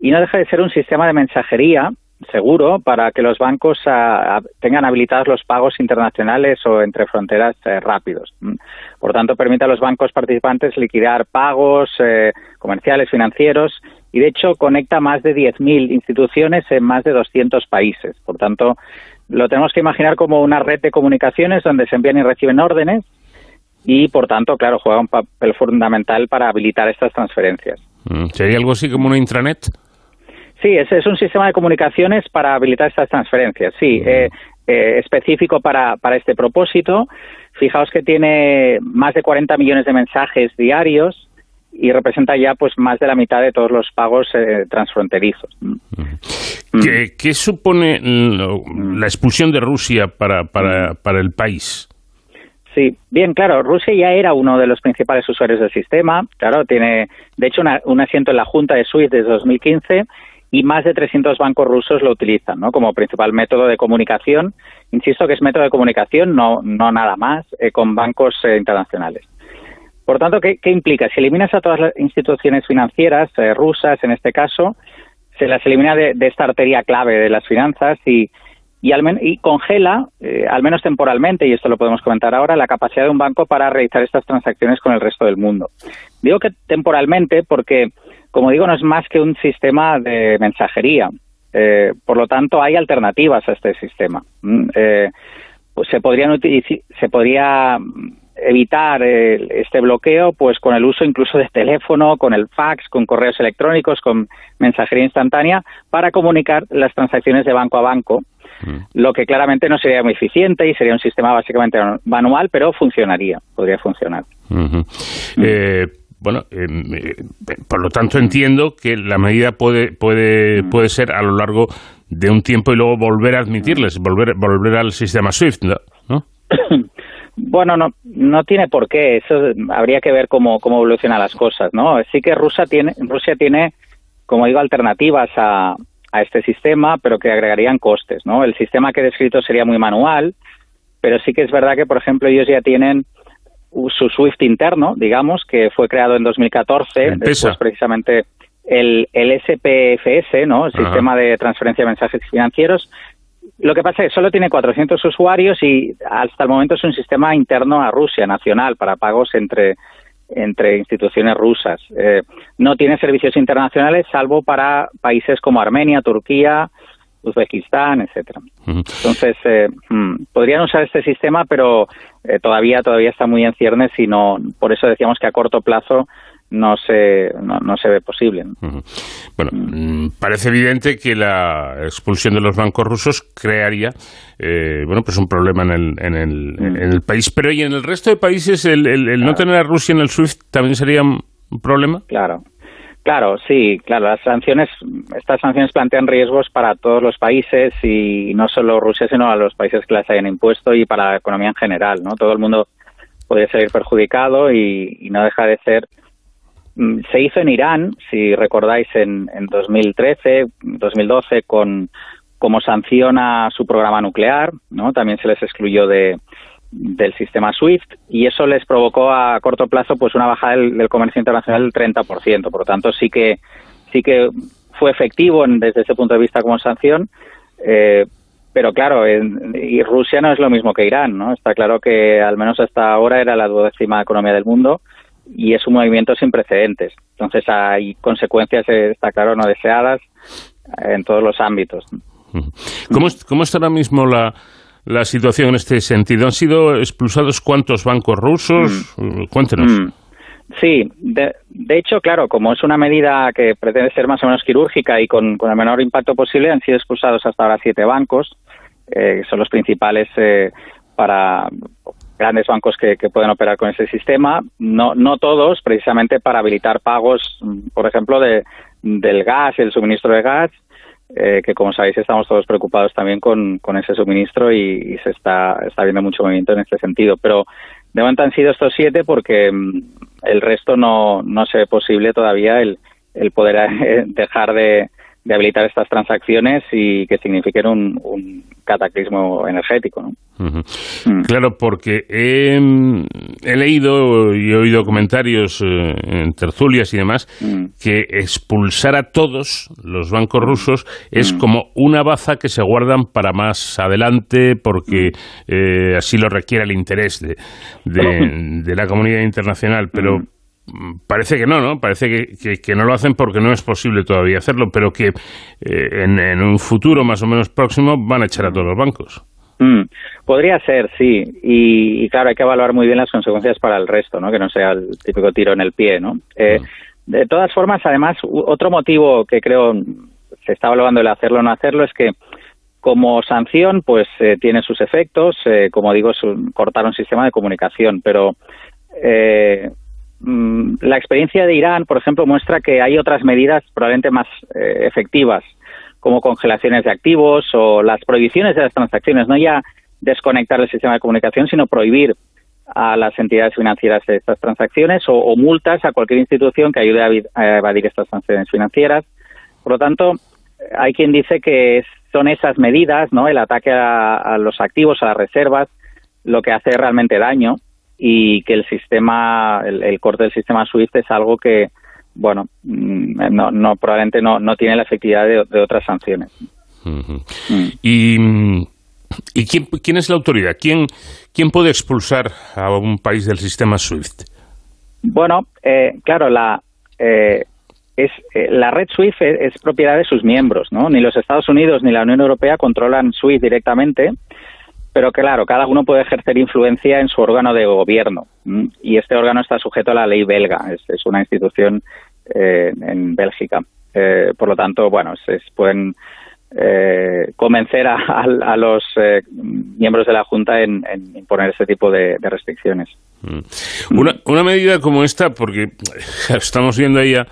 S20: y no deja de ser un sistema de mensajería seguro para que los bancos ah, ah, tengan habilitados los pagos internacionales o entre fronteras eh, rápidos. Mm. Por tanto, permite a los bancos participantes liquidar pagos eh, comerciales, financieros y, de hecho, conecta más de 10.000 instituciones en más de 200 países. Por tanto, lo tenemos que imaginar como una red de comunicaciones donde se envían y reciben órdenes y, por tanto, claro, juega un papel fundamental para habilitar estas transferencias.
S1: Mm, ¿Sería algo así como una intranet?
S20: Sí, es, es un sistema de comunicaciones para habilitar estas transferencias, sí, eh, eh, específico para, para este propósito. Fijaos que tiene más de 40 millones de mensajes diarios y representa ya pues más de la mitad de todos los pagos eh, transfronterizos.
S1: ¿Qué, qué supone lo- la expulsión de Rusia para, para, para el país?
S20: Sí, bien, claro, Rusia ya era uno de los principales usuarios del sistema, claro, tiene de hecho una- un asiento en la Junta de SWIFT desde 2015 y más de 300 bancos rusos lo utilizan ¿no? como principal método de comunicación. Insisto que es método de comunicación, no, no nada más, eh, con bancos eh, internacionales. Por tanto, ¿qué, implica? Si eliminas a todas las instituciones financieras eh, rusas, en este caso, se las elimina de, esta arteria clave de las finanzas y, y, al men- y congela, eh, al menos temporalmente, y esto lo podemos comentar ahora, la capacidad de un banco para realizar estas transacciones con el resto del mundo. Digo que temporalmente porque, como digo, no es más que un sistema de mensajería. Eh, por lo tanto, hay alternativas a este sistema. Mm, eh, pues se podrían se podría evitar eh, este bloqueo pues con el uso incluso de teléfono, con el fax, con correos electrónicos, con mensajería instantánea para comunicar las transacciones de banco a banco, lo que claramente no sería muy eficiente y sería un sistema básicamente manual, pero funcionaría, podría funcionar.
S1: Eh, bueno, eh, eh, por lo tanto entiendo que la medida puede, puede, puede ser a lo largo de un tiempo y luego volver a admitirles, volver, volver al sistema SWIFT, ¿no? *coughs* ¿No?
S20: Bueno, no, no tiene por qué. Eso habría que ver cómo, cómo evolucionan las cosas, ¿no? Sí que Rusia tiene, Rusia tiene, como digo, alternativas a, a este sistema, pero que agregarían costes, ¿no? El sistema que he descrito sería muy manual, pero sí que es verdad que, por ejemplo, ellos ya tienen su SWIFT interno, digamos, que fue creado en 2014,
S1: El PESA.
S20: después precisamente el, el SPFS, ¿no? El
S1: Ajá.
S20: Sistema de Transferencia de Mensajes Financieros. Lo que pasa es que solo tiene 400 usuarios y hasta el momento es un sistema interno a Rusia, nacional, para pagos entre, entre instituciones rusas. Eh, no tiene servicios internacionales salvo para países como Armenia, Turquía, Uzbekistán, etcétera. Entonces, eh, mm, podrían usar este sistema, pero eh, todavía todavía está muy en ciernes y no, por eso decíamos que a corto plazo no se, no, se ve posible.
S1: Bueno, mm, parece evidente que la expulsión de los bancos rusos crearía eh, bueno, pues un problema en el, en, el, en el país. Pero ¿y en el resto de países el, el, no tener a Rusia en el SWIFT también sería un problema?
S20: Claro. Claro, sí, claro. Las sanciones, estas sanciones plantean riesgos para todos los países y no solo Rusia, sino a los países que las hayan impuesto y para la economía en general, ¿no? Todo el mundo podría salir perjudicado y, no deja de ser. Mm, se hizo en Irán, si recordáis, en, en 2013, 2012, con como sanción a su programa nuclear, ¿no? También se les excluyó de, del sistema SWIFT y eso les provocó a corto plazo pues una bajada del, comercio internacional del 30%. Por lo tanto, sí que sí que fue efectivo desde ese punto de vista como sanción. Eh, pero claro, y Rusia no es lo mismo que Irán, ¿no? Está claro que al menos hasta ahora era la duodécima economía del mundo y es un movimiento sin precedentes. Entonces hay consecuencias, eh, está claro, no deseadas en todos los ámbitos.
S1: ¿Cómo, cómo está ahora mismo la, la situación en este sentido? ¿Han sido expulsados cuántos bancos rusos? Mm. Cuéntenos. Mm.
S20: Sí, de, hecho, claro, como es una medida que pretende ser más o menos quirúrgica y con, el menor impacto posible, han sido expulsados hasta ahora siete bancos, eh, que son los principales eh, para grandes bancos que, pueden operar con ese sistema. No, no todos, precisamente para habilitar pagos, por ejemplo, de, del gas, el suministro de gas, eh, que como sabéis estamos todos preocupados también con, con ese suministro y, se está, está viendo mucho movimiento en este sentido. Pero de momento han sido estos siete porque mm, el resto no, no se ve posible todavía el, el poder *laughs* dejar de, de habilitar estas transacciones y que signifiquen un, un cataclismo energético. ¿no?
S1: Mm. Claro, porque he, leído y he oído comentarios eh, en tertulias y demás mm. que expulsar a todos los bancos mm. rusos es como una baza que se guardan para más adelante porque eh, así lo requiere el interés de, de *laughs* la comunidad internacional. Pero Parece que no, ¿no? Parece que, no lo hacen porque no es posible todavía hacerlo, pero que eh, en, un futuro más o menos próximo van a echar a todos los bancos.
S20: Mm, podría ser, sí. Y, claro, hay que evaluar muy bien las consecuencias para el resto, ¿no? Que no sea el típico tiro en el pie, ¿no? Eh, de todas formas, además, otro motivo que creo se está evaluando el hacerlo o no hacerlo es que como sanción, pues eh, tiene sus efectos. como digo, es cortar un sistema de comunicación, pero eh, Mm, la experiencia de Irán, por ejemplo, muestra que hay otras medidas probablemente más eh, efectivas, como congelaciones de activos o las prohibiciones de las transacciones, no ya desconectar el sistema de comunicación, sino prohibir a las entidades financieras estas transacciones o, multas a cualquier institución que ayude a, evadir estas transacciones financieras. Por lo tanto, hay quien dice que son esas medidas, ¿no? El ataque a los activos, a las reservas, lo que hace realmente daño y que el sistema, el, corte del sistema SWIFT es algo que, bueno, mm, no, no probablemente no, no tiene la efectividad de, otras sanciones.
S1: Mm. ¿Y, y quién, quién, es la autoridad? ¿Quién, ¿Quién puede expulsar a un país del sistema SWIFT?
S20: Bueno, eh, claro, la, eh, es, eh, la red SWIFT es, es, propiedad de sus miembros, ¿no? Ni los Estados Unidos ni la Unión Europea controlan SWIFT directamente, pero claro, cada uno puede ejercer influencia en su órgano de gobierno y este órgano está sujeto a la ley belga, es, una institución eh, en Bélgica. Eh, por lo tanto, bueno, se, pueden eh, convencer a, los miembros de la Junta en, imponer ese tipo de, restricciones.
S1: Mm. Una, una medida como esta, porque estamos viendo ahí a,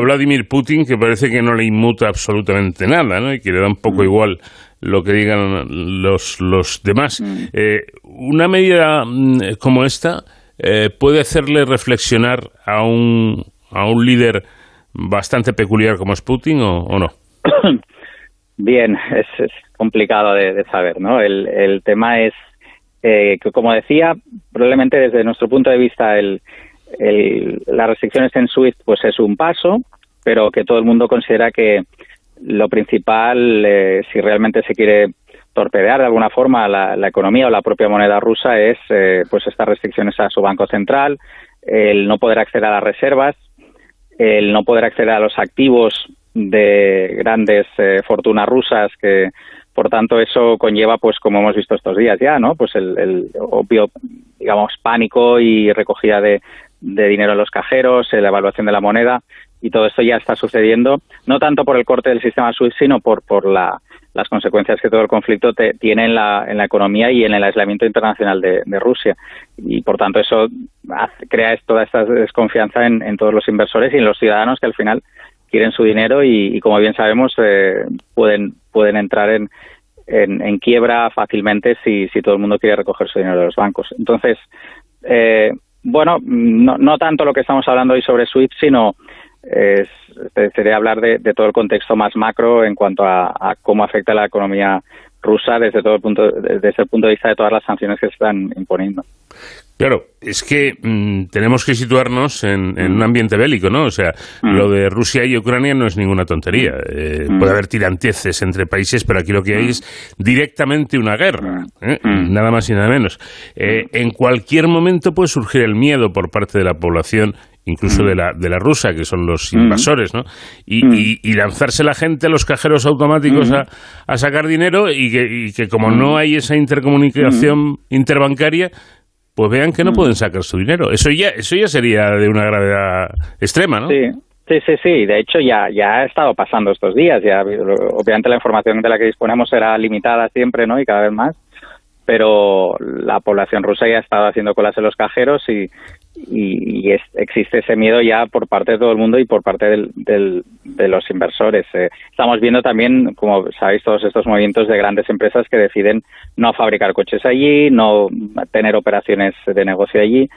S1: Vladimir Putin que parece que no le inmuta absolutamente nada, ¿no? Y que le da un poco mm. igual lo que digan los, los demás. Mm. Eh, una medida mm, como esta eh, puede hacerle reflexionar a un, a un líder bastante peculiar como es Putin o, no? *coughs*
S20: Bien, *laughs* es, complicado de, saber, ¿no? El, el tema es eh, que, como decía, probablemente desde nuestro punto de vista el, el, las restricciones en SWIFT pues es un paso, pero que todo el mundo considera que lo principal, eh, si realmente se quiere torpedear de alguna forma la, economía o la propia moneda rusa, es eh, pues estas restricciones a su banco central, el no poder acceder a las reservas, el no poder acceder a los activos de grandes eh, fortunas rusas que por tanto eso conlleva pues como hemos visto estos días ya no pues el, el obvio digamos pánico y recogida de, de dinero en los cajeros, la evaluación de la moneda y todo esto ya está sucediendo, no tanto por el corte del sistema SWIFT, sino por, por la, las consecuencias que todo el conflicto tiene en la, en la economía y en el aislamiento internacional de, Rusia. Y por tanto eso crea toda esta desconfianza en, todos los inversores y en los ciudadanos que al final quieren su dinero y, como bien sabemos eh, pueden, pueden entrar en, en, quiebra fácilmente si, si todo el mundo quiere recoger su dinero de los bancos. Entonces, eh, bueno, no, no tanto lo que estamos hablando hoy sobre SWIFT, sino es, sería hablar de, todo el contexto más macro en cuanto a, cómo afecta la economía rusa desde todo el punto desde el punto de vista de todas las sanciones que se están imponiendo.
S1: Claro, es que mm, tenemos que situarnos en, un ambiente bélico, ¿no? O sea, lo de Rusia y Ucrania no es ninguna tontería. Eh, puede haber tiranteces entre países, pero aquí lo que hay es directamente una guerra, ¿eh? nada más y nada menos. Eh, en cualquier momento puede surgir el miedo por parte de la población incluso mm. de, la, de la rusa, que son los mm. invasores, ¿no? Mm. Y, y, lanzarse la gente a los cajeros automáticos a, a, sacar dinero y que, y que como no hay esa intercomunicación interbancaria, pues vean que no pueden sacar su dinero. Eso ya, eso ya sería de una gravedad extrema, ¿no?
S20: Sí. Sí, sí, sí. De hecho, ya, ya ha estado pasando estos días. Ya, obviamente, la información de la que disponemos era limitada siempre, ¿no? Y cada vez más pero la población rusa ya ha estado haciendo colas en los cajeros y, y, existe ese miedo ya por parte de todo el mundo y por parte del, de los inversores. Eh, estamos viendo también, como sabéis, todos estos movimientos de grandes empresas que deciden no fabricar coches allí, no tener operaciones de negocio allí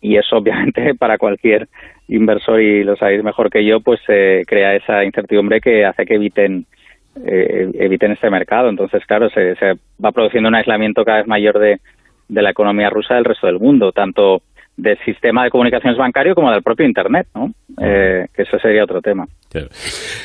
S20: y eso obviamente *laughs* para cualquier inversor y lo sabéis mejor que yo, pues eh, crea esa incertidumbre que hace que eviten eh, eviten este mercado. Entonces, claro, se, se, va produciendo un aislamiento cada vez mayor de la economía rusa del resto del mundo, tanto del sistema de comunicaciones bancario como del propio Internet, ¿no? Eh, que eso sería otro tema.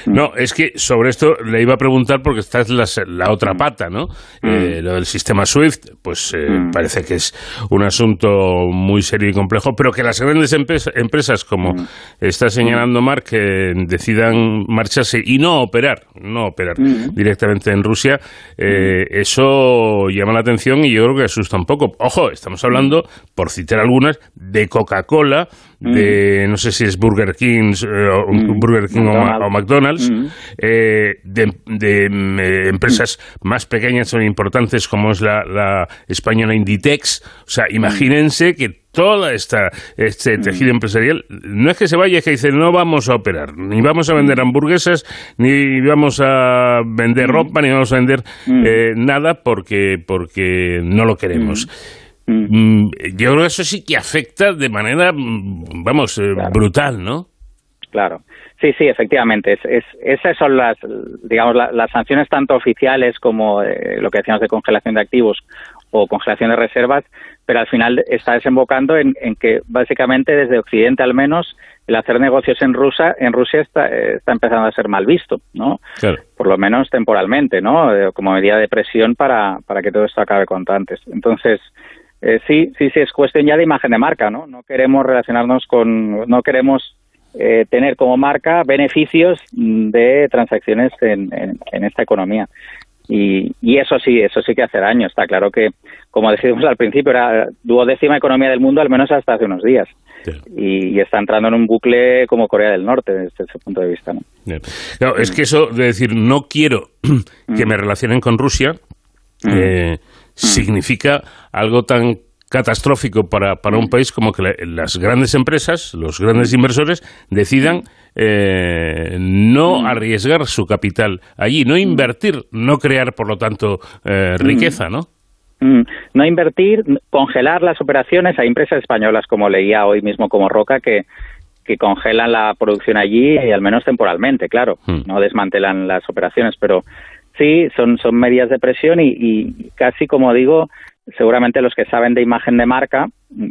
S1: No, es que sobre esto le iba a preguntar porque esta es la, otra mm. pata, ¿no? Mm. Eh, lo del sistema SWIFT, pues eh, mm. parece que es un asunto muy serio y complejo, pero que las grandes empresas, como está señalando Mark, decidan marcharse y no operar, no operar directamente en Rusia, eso llama la atención y yo creo que asusta un poco. Ojo, estamos hablando, por citar algunas, de Coca-Cola, de no sé si es Burger King, eh, Burger King o, McDonald's, eh, de, mm, eh, empresas más pequeñas o importantes como es la, española Inditex. O sea, imagínense que toda esta este tejido empresarial no es que se vaya, es que dice no vamos a operar, ni vamos a vender hamburguesas, ni vamos a vender ropa, ni vamos a vender nada porque porque no lo queremos. Mm, yo creo que eso sí que afecta de manera, mm, vamos, eh, brutal, ¿no?
S20: Claro. Sí, sí, efectivamente. Es, esas son las, digamos, las sanciones tanto oficiales como eh, lo que decíamos de congelación de activos o congelación de reservas, pero al final está desembocando en, que básicamente desde Occidente al menos el hacer negocios en Rusia, en Rusia está, está empezando a ser mal visto, ¿no? Por lo menos temporalmente, ¿no? Eh, como medida de presión para, para que todo esto acabe cuanto antes. Entonces, eh, sí, sí, sí, es cuestión ya de imagen de marca, ¿no? No queremos relacionarnos con, no queremos eh, tener como marca beneficios de transacciones en, en, esta economía. Y, y, eso sí, eso sí que hace daño. Está claro que, como decíamos al principio, era duodécima economía del mundo, al menos hasta hace unos días. Y, está entrando en un bucle como Corea del Norte, desde ese punto de vista.
S1: ¿no? es que eso de decir, no quiero *clears throat* que me relacionen con Rusia, eh, significa algo tan catastrófico para, para un país como que las grandes empresas, los grandes inversores, decidan eh, no arriesgar su capital allí, no invertir, no crear, por lo tanto, eh, riqueza, ¿no?
S20: Mm, no invertir, congelar las operaciones. Hay empresas españolas, como leía hoy mismo como Roca, que, que congelan la producción allí, y al menos temporalmente, claro. Mm. No desmantelan las operaciones, pero Sí, son, son medidas de presión y, casi como digo, seguramente los que saben de imagen de marca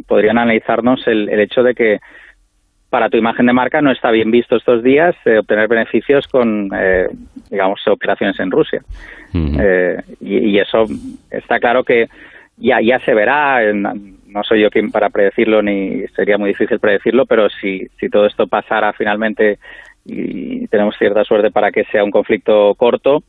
S20: podrían analizarnos el, el hecho de que para tu imagen de marca no está bien visto estos días eh, obtener beneficios con, eh, digamos, operaciones en Rusia. Eh, y, eso está claro que ya, ya se verá. No soy yo quien para predecirlo ni sería muy difícil predecirlo, pero si, si todo esto pasara finalmente y tenemos cierta suerte para que sea un conflicto corto,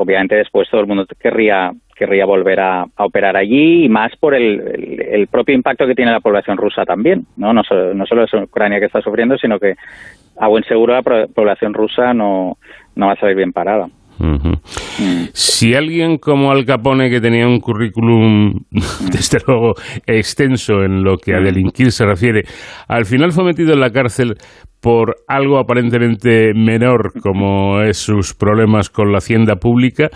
S20: obviamente después todo el mundo querría, querría volver a, operar allí y más por el, el, propio impacto que tiene la población rusa también. No, no, solo, no solo es Ucrania que está sufriendo, sino que a buen seguro la población rusa no, no va a salir bien parada.
S1: Si alguien como Al Capone, que tenía un currículum, *laughs* desde luego, extenso en lo que a delinquir se refiere, al final fue metido en la cárcel por algo aparentemente menor como es sus problemas con la hacienda pública,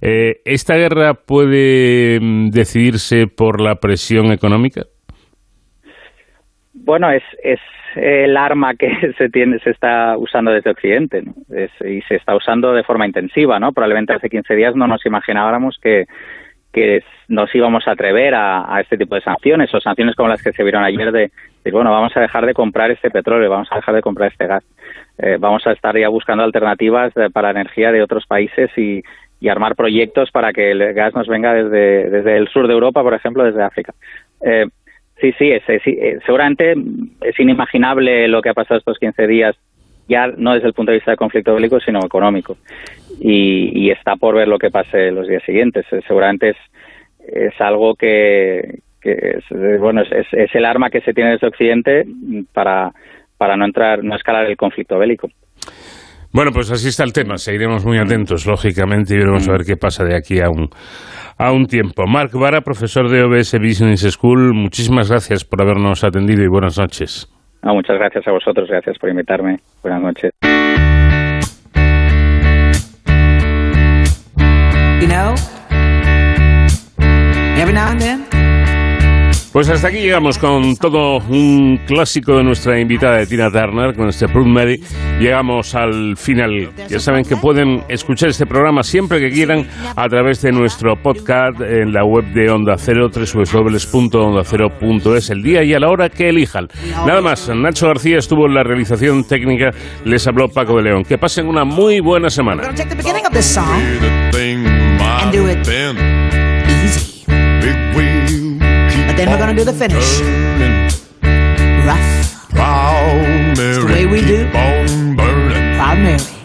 S1: eh, ¿esta guerra puede mm, decidirse por la presión económica?
S20: Bueno, es, es el arma que *laughs* se tiene se está usando desde Occidente y se está usando de forma intensiva, ¿no? Probablemente hace 15 días no nos imaginábamos que, que nos íbamos a atrever a, este tipo de sanciones o sanciones como las que se vieron ayer de, bueno, vamos a dejar de comprar este petróleo, vamos a dejar de comprar este gas, eh, vamos a estar ya buscando alternativas para energía de otros países y, armar proyectos para que el gas nos venga desde, desde el sur de Europa, por ejemplo, desde África. Eh, Sí, sí, es, eh, seguramente es inimaginable lo que ha pasado estos 15 días, ya no desde el punto de vista del conflicto bélico, sino económico. Y, está por ver lo que pase los días siguientes. Eh, seguramente es, es algo que, es, eh, bueno, es, es, el arma que se tiene desde Occidente para, para no entrar, no escalar el conflicto bélico.
S1: Bueno, pues así está el tema. Seguiremos muy atentos, lógicamente, y veremos a ver qué pasa de aquí a un, a un tiempo. Mark Vara, profesor de OBS Business School, muchísimas gracias por habernos atendido y buenas noches.
S20: muchas gracias a vosotros, gracias por invitarme. Buenas noches. You know,
S1: every now and then, pues hasta aquí llegamos con todo un clásico de nuestra invitada de Tina Turner, con este Proud Mary. Llegamos al final. Ya saben que pueden escuchar este programa siempre que quieran a través de nuestro podcast en la web de Onda Cero, www.ondacero.es, el día y a la hora que elijan. Nada más, Nacho García estuvo en la realización técnica, les habló Paco de León. Que pasen una muy buena semana. Then we're gonna do the finish. Rough. Proud Mary. the way we do. Proud Mary.